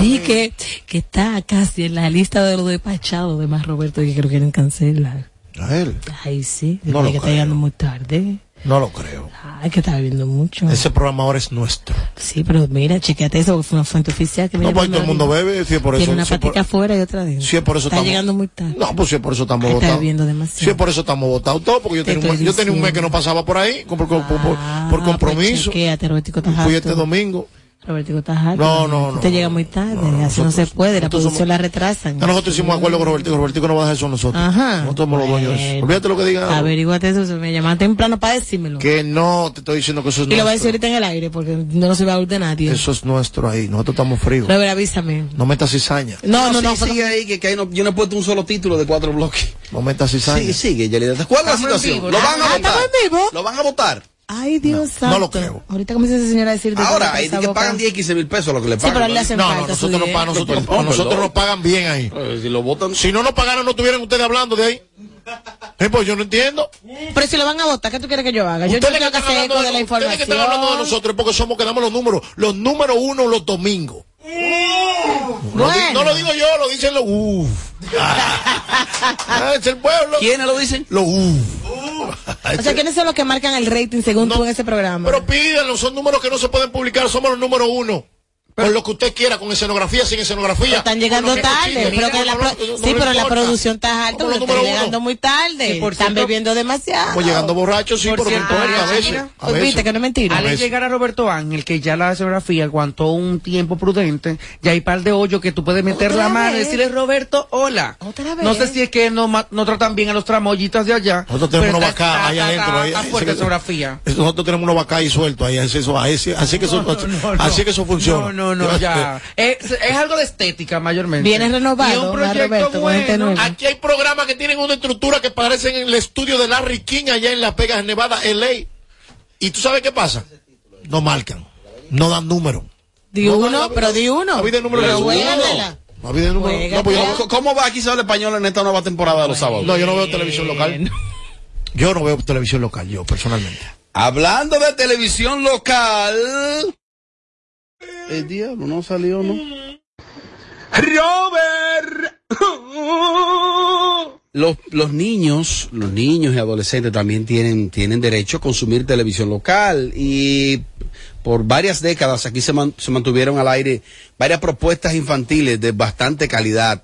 Y que, que está casi en la lista de los despachados de más Roberto y que creo que quieren cancelar. A él. Ay, sí, No que está creo. llegando muy tarde. No lo creo. Ay, que está bebiendo mucho. Ese programa ahora es nuestro. Sí, pero mira, chequeate eso porque fue una fuente oficial que me No, pues todo el mundo bebe, si es por eso. Tiene una si patica afuera y otra adentro. si es por eso Está estamos- llegando muy tarde. No, pues si es por eso estamos Ay, está votados. bebiendo demasiado. Si es por eso estamos votados todos, porque yo Te tenía, un, yo tenía un mes que no pasaba por ahí, por, por, Ah, por compromiso. Pues chequéate, Robertico, Fui este domingo. Robertico, estás harto. No, no, no, Te llega no, muy tarde, no, no, así no se puede, la producción somos- la retrasan. Ya nosotros hicimos acuerdo con Robertico. Robertico no va a dejar eso a nosotros. Ajá. Nosotros somos los dueños de eso. Olvídate lo que digan. Averíguate eso, se me llama temprano para decírmelo. Que no, te estoy diciendo que eso es Y lo voy a decir nuestro. ahorita en el aire porque no se va a oír de nadie. Eso es nuestro ahí. Nosotros estamos fríos. Robert, avísame. No metas cizaña. No, no, no. sí, sigue ahí, que, que ahí no- yo no he puesto un solo título de cuatro bloques. No metas cizaña. Sí, sigue, Yelida. ¿Cuál es la situación? vivo, ¿Lo ¿no? van a Ah, votar? ¿Lo van a votar? Ay, Dios santo. no lo creo. Ahorita comienza esa señora a decir. de Ahora, ahí que pagan 10, 15 mil pesos lo que le Sí, pagan. pero le hacen No, no, nosotros no pagamos, nosotros, Perdón, a nosotros nos pagan bien ahí. Eh, Si lo votan. Si no nos pagaran, no estuvieran ustedes hablando de ahí. Eh, pues yo no entiendo. Pero si lo van a votar, ¿qué tú quieres que yo haga? Yo, yo tengo que hacer hablando eco de la ustedes que están hablando de información. nosotros porque somos que damos los números. Los números uno los domingos. No lo digo yo, lo dicen los uff. Ah, es el pueblo. ¿Quiénes lo dicen? Los uff. O sea, ¿quiénes son los que marcan el rating según tú en ese programa? Pero pídanlo, son números que no se pueden publicar, somos los número uno. Con lo que usted quiera, con escenografía, sin escenografía. están llegando tarde, pero que no, la no, pro- no, no sí, pero la producción está alta, pero los están llegando muy tarde. Y por están cierto- bebiendo demasiado. Estamos llegando borrachos, sí, Por pero no cierto, importa, a María, veces. A veces. Viste que no es mentira. Al llegar a Roberto Ángel, que ya la escenografía aguantó un tiempo prudente, ya hay par de hoyos que tú puedes meter ¿Otra la mano y decirle, Roberto, hola. ¿Otra No vez? sé si es que no, no tratan bien a los tramoyitas de allá. Nosotros tenemos pero unos ahí está- adentro. Nosotros tenemos unos vacas ahí sueltos ahí, así, eso, así, así que eso, así que eso funciona. No, no, ya. es, es algo de estética mayormente. Viene renovado, Y un ¿no, proyecto Roberto, bueno. nueva? Aquí hay programas que tienen una estructura que parecen en el estudio de Larry King allá en Las Vegas, Nevada, LA. ¿Y tú sabes qué pasa? No marcan, no dan número. Di No, uno, no, no, pero di uno. de número Pero de uno. No. No, pues yo ¿Cómo, va aquí habla español en esta nueva temporada de los sábados? no, yo no veo televisión local. Yo no veo televisión local, yo personalmente. Hablando de televisión local. El diablo no salió, ¿no? Robert. Los, los niños, los niños y adolescentes también tienen, tienen derecho a consumir televisión local y por varias décadas aquí se, man- se mantuvieron al aire varias propuestas infantiles de bastante calidad.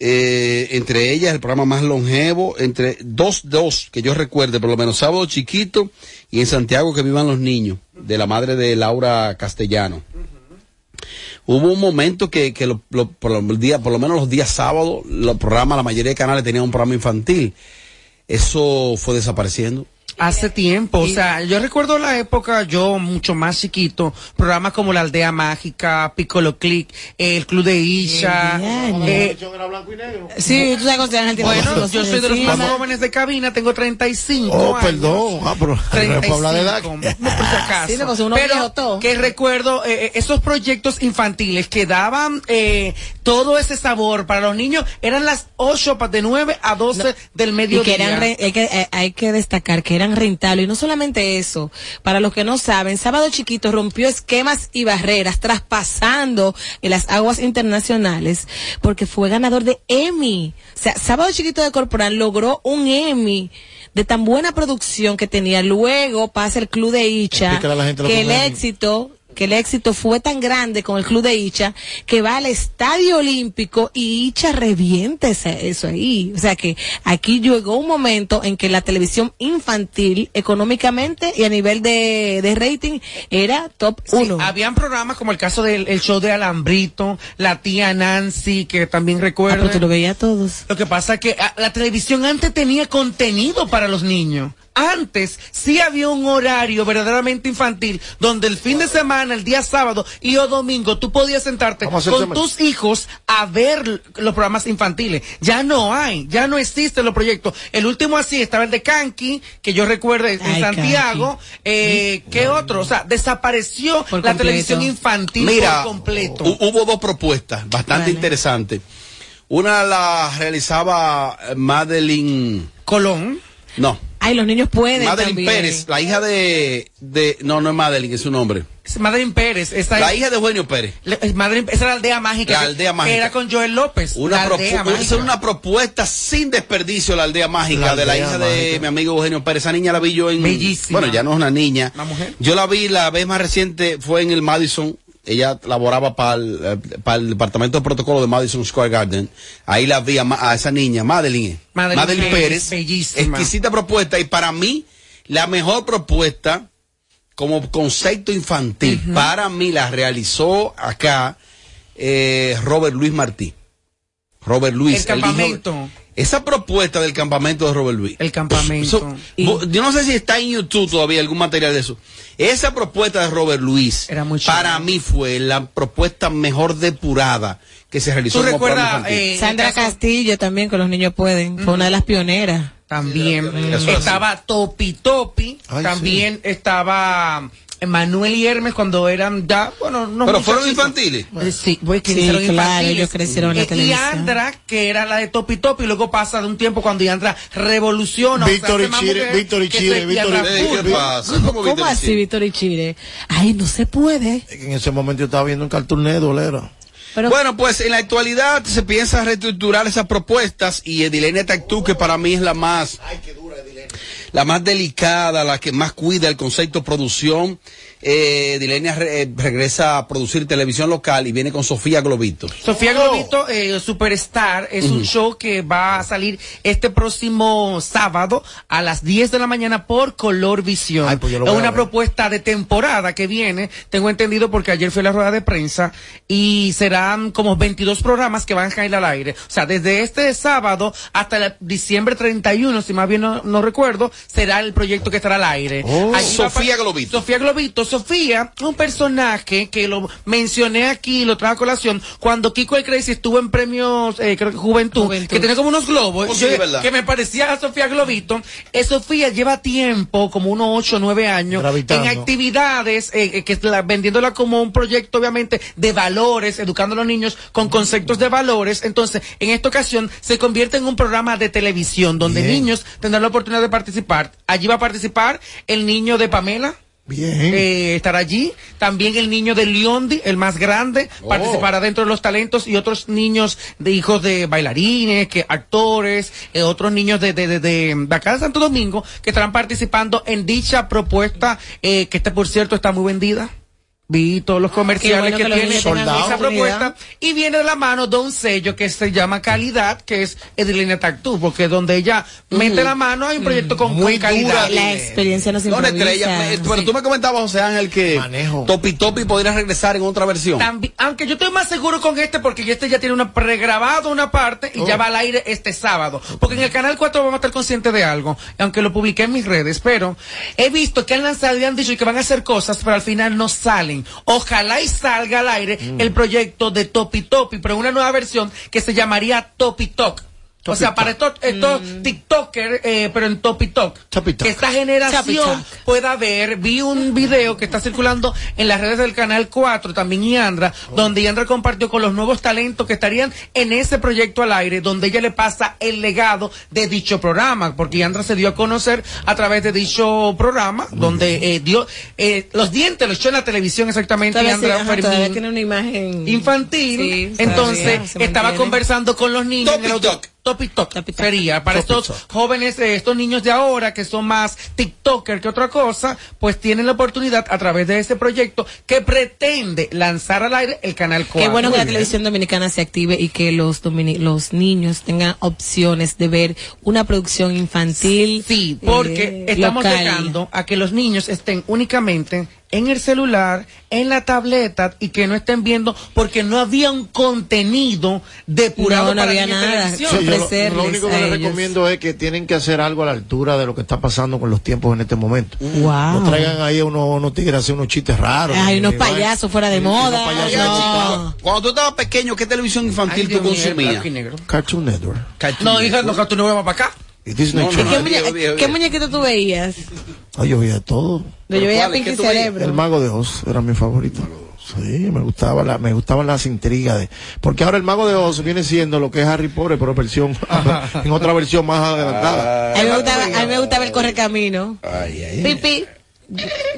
Eh, entre ellas el programa más longevo, entre dos, dos que yo recuerde, por lo menos Sábado Chiquito y en Santiago que vivan los niños, de la madre de Laura Castellano. Hubo un momento que, que lo- por, por lo menos los días sábados, los programas, la mayoría de canales tenían un programa infantil. Eso fue desapareciendo. Hace tiempo, o sea, yo recuerdo la época, yo mucho más chiquito, programas como La Aldea Mágica, Piccolo Click, El Club de Isha. eh, Sí, tú sabes tipo bueno, yo soy de los más jóvenes de cabina, tengo 35 Oh, años. perdón. Ah, pero no puedo hablar de edad. 35, no, por si acaso. Sí, no, uno Pero que recuerdo eh, eh, esos proyectos infantiles que daban eh, todo ese sabor para los niños, eran las 8 pa- de 9 a 12 del Y mediodía. que eran, re- hay, que, eh, hay que destacar que eran rentables. Y no solamente eso, para los que no saben, Sábado Chiquito rompió esquemas y barreras, traspasando en las aguas internacionales, porque fue ganador de Emmy. O sea, Sábado Chiquito de Corporal logró un Emmy de tan buena producción que tenía. Luego pasa el Club de Icha, que el éxito que el éxito fue tan grande con el club de Icha que va al estadio olímpico y Icha revienta eso ahí. O sea que aquí llegó un momento en que la televisión infantil económicamente y a nivel de, de rating era top Sí, uno. habían programas como el caso del el show de Alambrito, la tía Nancy, que también Ah, recuerdo. pero tú lo veías todos. Lo que pasa es que ah, la televisión antes tenía contenido para los niños. Antes sí había un horario verdaderamente infantil donde el fin de semana, el día sábado y o domingo tú podías sentarte con tus hijos a ver los programas infantiles. Ya no hay, ya no existen los proyectos. El último así estaba el de Kanki, que yo recuerdo en Ay, Santiago. Eh, ¿Qué otro? O sea, desapareció la completo. televisión infantil Mira, por completo. hu- hubo dos propuestas bastante Vale. interesantes. Una la realizaba eh, Madeline. Colón. No, Ay, los niños pueden Madeline también. Pérez, la hija de, de. No, no es Madeline, es su nombre. Es Madeline Pérez. Esa La es- hija de Eugenio Pérez. Le- es Madre, esa era la aldea mágica. La que- aldea mágica. Que era con Joel López. Una, la propu- aldea esa mágica. es una propuesta sin desperdicio, la aldea mágica La de la hija de mi amigo Eugenio Pérez. Esa niña la vi yo en. Bellísima. Bueno, ya no es una niña. Una mujer. Yo la vi la vez más reciente, fue en el Madison. Ella laboraba para el, eh, para el departamento de protocolo de Madison Square Garden. Ahí la vi a, esa niña, Madeline. Madeline Pérez. Pérez, bellísima. Exquisita propuesta. Y para mí, la mejor propuesta como concepto infantil, para mí la realizó acá eh, Robert Luis Martí. Robert Luis. El campamento. esa propuesta del campamento de Robert Luis. El campamento. So, yo no sé si está en YouTube todavía algún material de eso. Esa propuesta de Robert Luis, Era muy para mí fue la propuesta mejor depurada que se realizó ¿Tú recuerdas, eh, Sandra caso- Castillo también con los niños pueden. Fue una de las pioneras. También estaba Topi Topi. Ay, también estaba Manuel y Hermes cuando eran ya, bueno, no Pero fueron infantiles. Sí, pues que Sí, claro, infantiles. ellos crecieron en la Eh, Y televisión. Andra, que era la de Topi Topi, luego pasa de un tiempo cuando Yandra revoluciona. o sea, Víctor hace más Ichire, mujer Víctor Ichire, se- Víctor Eh, ¿Qué pasa? ¿Cómo, ¿Cómo Víctor así, Chile? Víctor y Chile? Ay, no se puede. En ese momento yo estaba viendo un Cartoon Network, era. Pero Bueno, pues en la actualidad se piensa reestructurar esas propuestas y Edilene Tactú, que para mí es la más, la más delicada, la que más cuida el concepto producción. Eh, Edilenia re- eh, regresa a producir televisión local y viene con Sofía Globito. Sofía Globito, eh, Superstar, es un show que va a salir este próximo sábado a las 10 de la mañana por Color Visión. Ay, pues yo lo es una propuesta de temporada que viene, tengo entendido porque ayer fue la rueda de prensa y serán como 22 programas que van a caer al aire. O sea, desde este sábado hasta el diciembre 31, si más bien no, no recuerdo, será el proyecto que estará al aire. Oh. Sofía Globito. Sofía Globito. Sofía es un personaje que lo mencioné aquí, lo trajo a colación, cuando Kiko el Crazy estuvo en premios, eh, creo que Juventud, Juventud. que tenía como unos globos, Oh, sí, yo- que me parecía a Sofía Globito. Eh, Sofía lleva tiempo, como unos 8 o 9 años, Gravitando. en actividades, eh, eh, que la- vendiéndola como un proyecto, obviamente, de valores, educando a los niños con conceptos de valores. Entonces, en esta ocasión, se convierte en un programa de televisión, donde Bien. niños tendrán la oportunidad de participar. Allí va a participar el niño de Pamela. Bien. Eh, estará allí. También el niño de Leondi, el más grande, Oh. participará dentro de los talentos y otros niños de hijos de bailarines, que actores, eh, otros niños de, de, de, de, de acá de Santo Domingo que estarán participando en dicha propuesta, eh, que este por cierto está muy vendida. Vi todos los comerciales bueno que, que tiene esa propuesta y viene de la mano de un sello que se llama calidad que es Edilina Tactú porque donde ella mete la mano hay un proyecto con, con calidad La experiencia nos No, improvisa. estrella. eh, Pero tú me comentabas, José Ángel, que Topi Topi podría regresar en otra versión. Tambi- aunque yo estoy más seguro con este porque este ya tiene una pregrabado una parte y ya Oh. va al aire este sábado. Porque en el canal 4 vamos a estar conscientes de algo, aunque lo publiqué en mis redes, pero he visto que han lanzado y han dicho que van a hacer cosas, pero al final no salen. Ojalá y salga al aire el proyecto de Topi Topi, pero una nueva versión que se llamaría Topi Talk. O sea, para estos, estos TikTokers, eh, pero en Topi Talk. Que esta generación pueda ver. Vi un video que está circulando en las redes del canal 4, también Yandra, donde Yandra compartió con los nuevos talentos que estarían en ese proyecto al aire, donde ella le pasa el legado de dicho programa, porque Yandra se dio a conocer a través de dicho programa, donde eh, dio eh, los dientes, los echó en la televisión exactamente. Todavía, Yandra sí, ajá, Fermín todavía tiene una imagen infantil. Sí, Entonces, estaba conversando con los niños. en el Talk sería para estos jóvenes, eh, estos niños de ahora que son más TikToker que otra cosa, pues tienen la oportunidad a través de ese proyecto que pretende lanzar al aire el canal 4. Qué bueno que la televisión dominicana se active y que los domini- los niños tengan opciones de ver una producción infantil. Sí, porque eh, estamos local. llegando a que los niños estén únicamente en el celular, en la tableta y que no estén viendo porque no había un contenido depurado No, no para había nada. Sí, lo- único que les ellos. recomiendo es que tienen que hacer algo a la altura de lo que está pasando con los tiempos en este momento. Wow. No traigan ahí a unos, unos tigres unos chistes raros. Hay unos payasos fuera de moda. No. Cuando tú estabas pequeño, ¿qué televisión infantil tú consumías? Cartoon Network. No, hija, no, tú no vamos para acá. No, no, ¿Qué, muñe- ¿Qué muñequito tú veías? Ay, yo veía todo. Yo veía? Pinky. Cerebro. El Mago de Oz era mi favorito. Sí, me gustaba la, me gustaban las intrigas de, porque ahora el Mago de Oz viene siendo lo que es Harry Potter, pero versión, en otra versión más adelantada. A mí me gustaba, a mí me gustaba el correcamino. Pipi.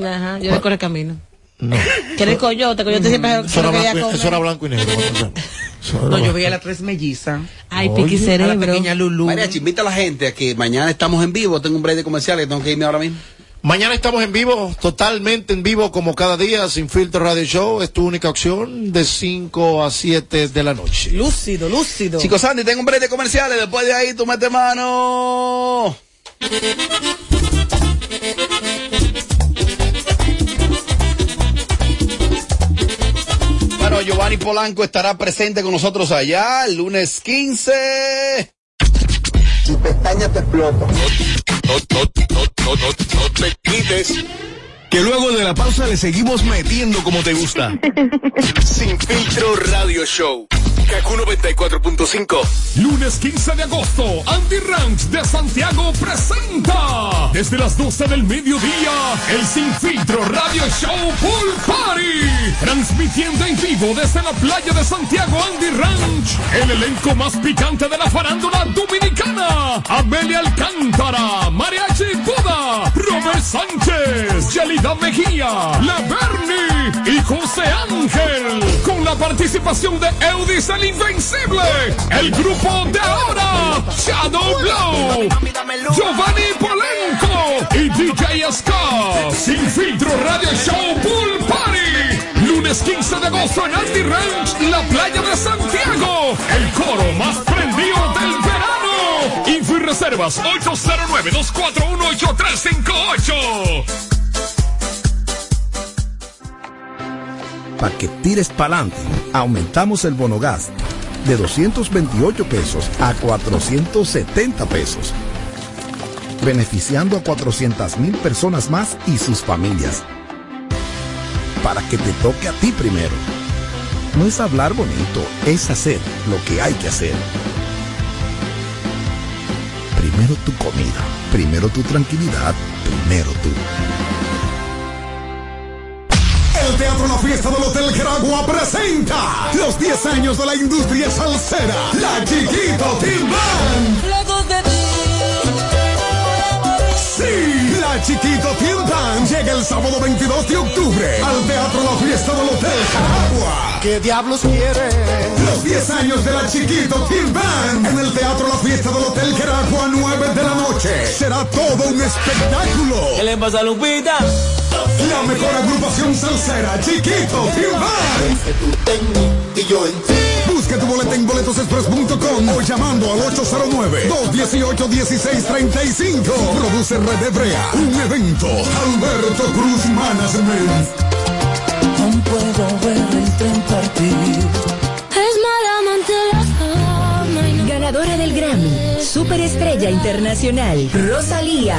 Ajá, yo el correcamino. No. Que era el coyote, coyote siempre Eso era, blanco, y- eso era blanco y negro. ¿no? Yo veía las tres mellizas. Ay, Piqui A la Cerebro. pequeña Lulu. Mariachi, invita a la gente a que mañana estamos en vivo. Tengo un break de comerciales, tengo que irme ahora mismo. Mañana estamos en vivo, totalmente en vivo como cada día, sin filtro radio show. Es tu única opción de 5 a 7 de la noche. Lúcido, lúcido. Chicos, Sandy, tengo un break de comerciales. Después de ahí, tú mete mano. Bueno, Giovanni Polanco estará presente con nosotros allá el lunes 15. Tu pestaña te explota. No, no, no, no, no, no te quites. Que luego de la pausa le seguimos metiendo como te gusta. Sin filtro radio show. Kaku 94.5. Lunes 15 de agosto, Andy Ranch de Santiago presenta desde las 12 del mediodía el Sin Filtro Radio Show Pool Party. Transmitiendo en vivo desde la playa de Santiago Andy Ranch. El elenco más picante de la farándula dominicana. Amelia Alcántara, Mariachi Buda, Robert Sánchez, Yelida Mejía, La Bernie y José Ángel. Con la participación de Eudis Invencible, el grupo de ahora, Shadow Blow, Giovanni Polenco y DJ Scott. Sin filtro Radio Show Pool Party. Lunes 15 de agosto en Andy Ranch, la playa de Santiago. El coro más prendido del verano. Info y reservas 809-241-8358. Para que tires pa'lante, aumentamos el bono gas de 228 pesos a 470 pesos, beneficiando a 400 mil personas más y sus familias. Para que te toque a ti primero. No es hablar bonito, es hacer lo que hay que hacer. Primero tu comida, primero tu tranquilidad, primero tú. El Teatro La Fiesta del Hotel Geragua presenta los 10 años de la industria salsera, la Chiquito Team Band. Sí, la Chiquito Team Band llega el sábado 22 de octubre al Teatro La Fiesta del Hotel Geragua. ¿Qué diablos quiere? Los 10 años de la Chiquito Team Band en el Teatro La Fiesta del Hotel Geragua, 9 de la noche. Será todo un espectáculo. ¿Qué le pasa a Lupita? La mejor agrupación salsera, Chiquito Tribal. y yo en ti. Busca tu boleta en boletosexpress.com o llamando al 809-218-1635. Produce Red Hebrea, un evento. Alberto Cruz Management. Aún puedo ver el tren partir. Ganadora del Grammy, Superestrella Internacional, Rosalía.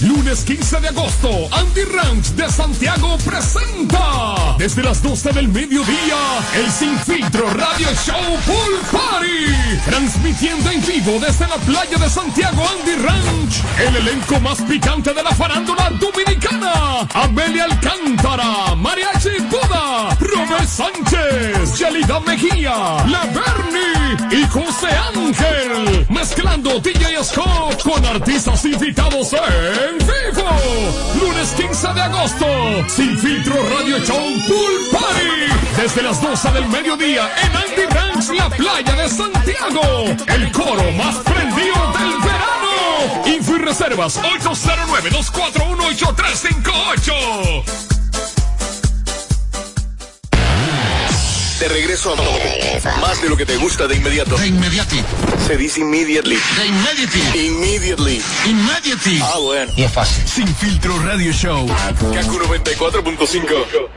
Lunes 15 de agosto, Andy Ranch de Santiago presenta desde las 12 del mediodía el Sin Filtro Radio Show Pool Party. Transmitiendo en vivo desde la playa de Santiago Andy Ranch. El elenco más picante de la farándula dominicana. Amelia Alcántara, Mariachi Buda, Sánchez, Yelida Mejía, La Bernie y José Ángel. Mezclando DJ Scott con artistas invitados en vivo. Lunes 15 de agosto. Sin filtro Radio Show Pool Party. Desde las 12 del mediodía en Andy Ranch, la playa de Santiago. El coro más prendido del verano. Info y reservas 809-241-8358. De regreso a más de lo que te gusta de inmediato. De inmediati. Se dice immediately. De inmediati. Immediately. Immediately. Ah, bueno. Y es fácil. Sin filtro radio show. Kaku 94.5.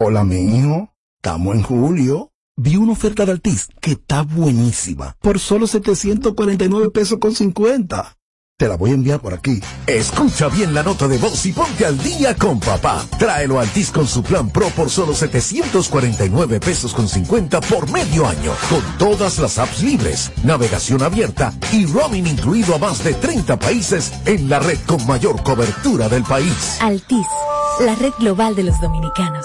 Hola, mi hijo. Estamos en julio. Vi una oferta de Altis que está buenísima. Por solo 749 pesos con 50. Te la voy a enviar por aquí. Escucha bien la nota de voz y ponte al día con papá. Tráelo a Altis con su plan Pro por solo 749 pesos con 50 por medio año. Con todas las apps libres, navegación abierta y roaming incluido a más de 30 países en la red con mayor cobertura del país. Altis, la red global de los dominicanos.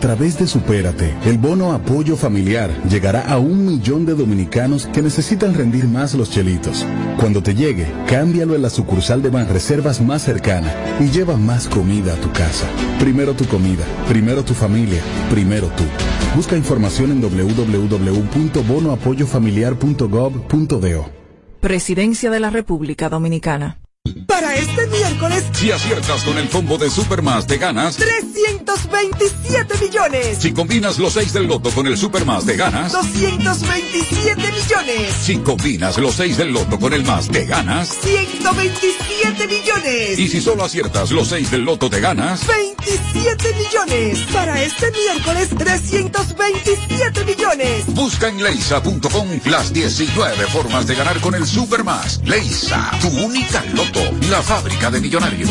A través de Supérate, el bono apoyo familiar llegará a un millón de dominicanos que necesitan rendir más los chelitos. Cuando te llegue, cámbialo en la sucursal de Banreservas más cercana y lleva más comida a tu casa. Primero tu comida, primero tu familia, primero tú. Busca información en www.bonoapoyofamiliar.gov.do. Presidencia de la República Dominicana. Para este miércoles, Si aciertas con el combo de Supermas te ganas. 327 millones. Si combinas los 6 del loto con el Supermas te ganas. 227 millones. Si combinas los 6 del loto con el más te ganas. 127 millones. Y si solo aciertas los 6 del loto te ganas. 27 millones. Para este miércoles, 327 millones. Busca en leisa.com las 19 formas de ganar con el Supermas. Leisa, tu única loto, la fábrica de millonarios.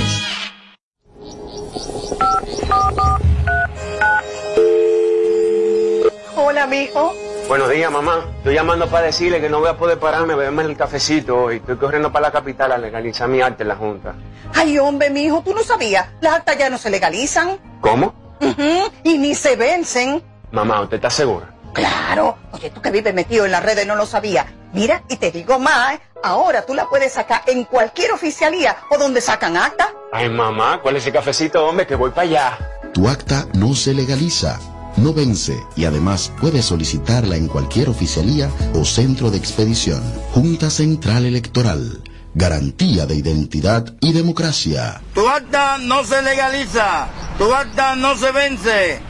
Hola, mijo. Buenos días, mamá. Estoy llamando para decirle que no voy a poder pararme a beberme el cafecito hoy. Estoy corriendo para la capital a legalizar mi arte en la Junta. Ay, hombre, mijo, tú no sabías. Las actas ya no se legalizan. ¿Cómo? Ujú, Y ni se vencen. Mamá, ¿usted está segura? Claro. Oye, tú que vives metido en las redes no lo sabía. Mira, y te digo más, ¿eh? Ahora tú la puedes sacar en cualquier oficialía o donde sacan acta. Ay, mamá, ¿cuál es ese cafecito, hombre? Que voy para allá. Tu acta no se legaliza, no vence y además puedes solicitarla en cualquier oficialía o centro de expedición. Junta Central Electoral. Garantía de identidad y democracia. Tu acta no se legaliza, tu acta no se vence.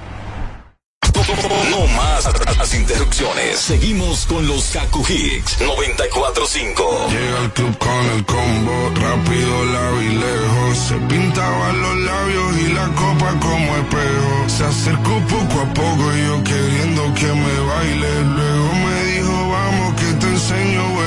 No más las interrupciones. Seguimos con los Kaku Hicks 945. Llega al club con el combo, rápido la lejos. Se pintaban los labios y la copa como espejo. Se acercó poco a poco, y yo queriendo que me baile. Luego me dijo, vamos que te enseño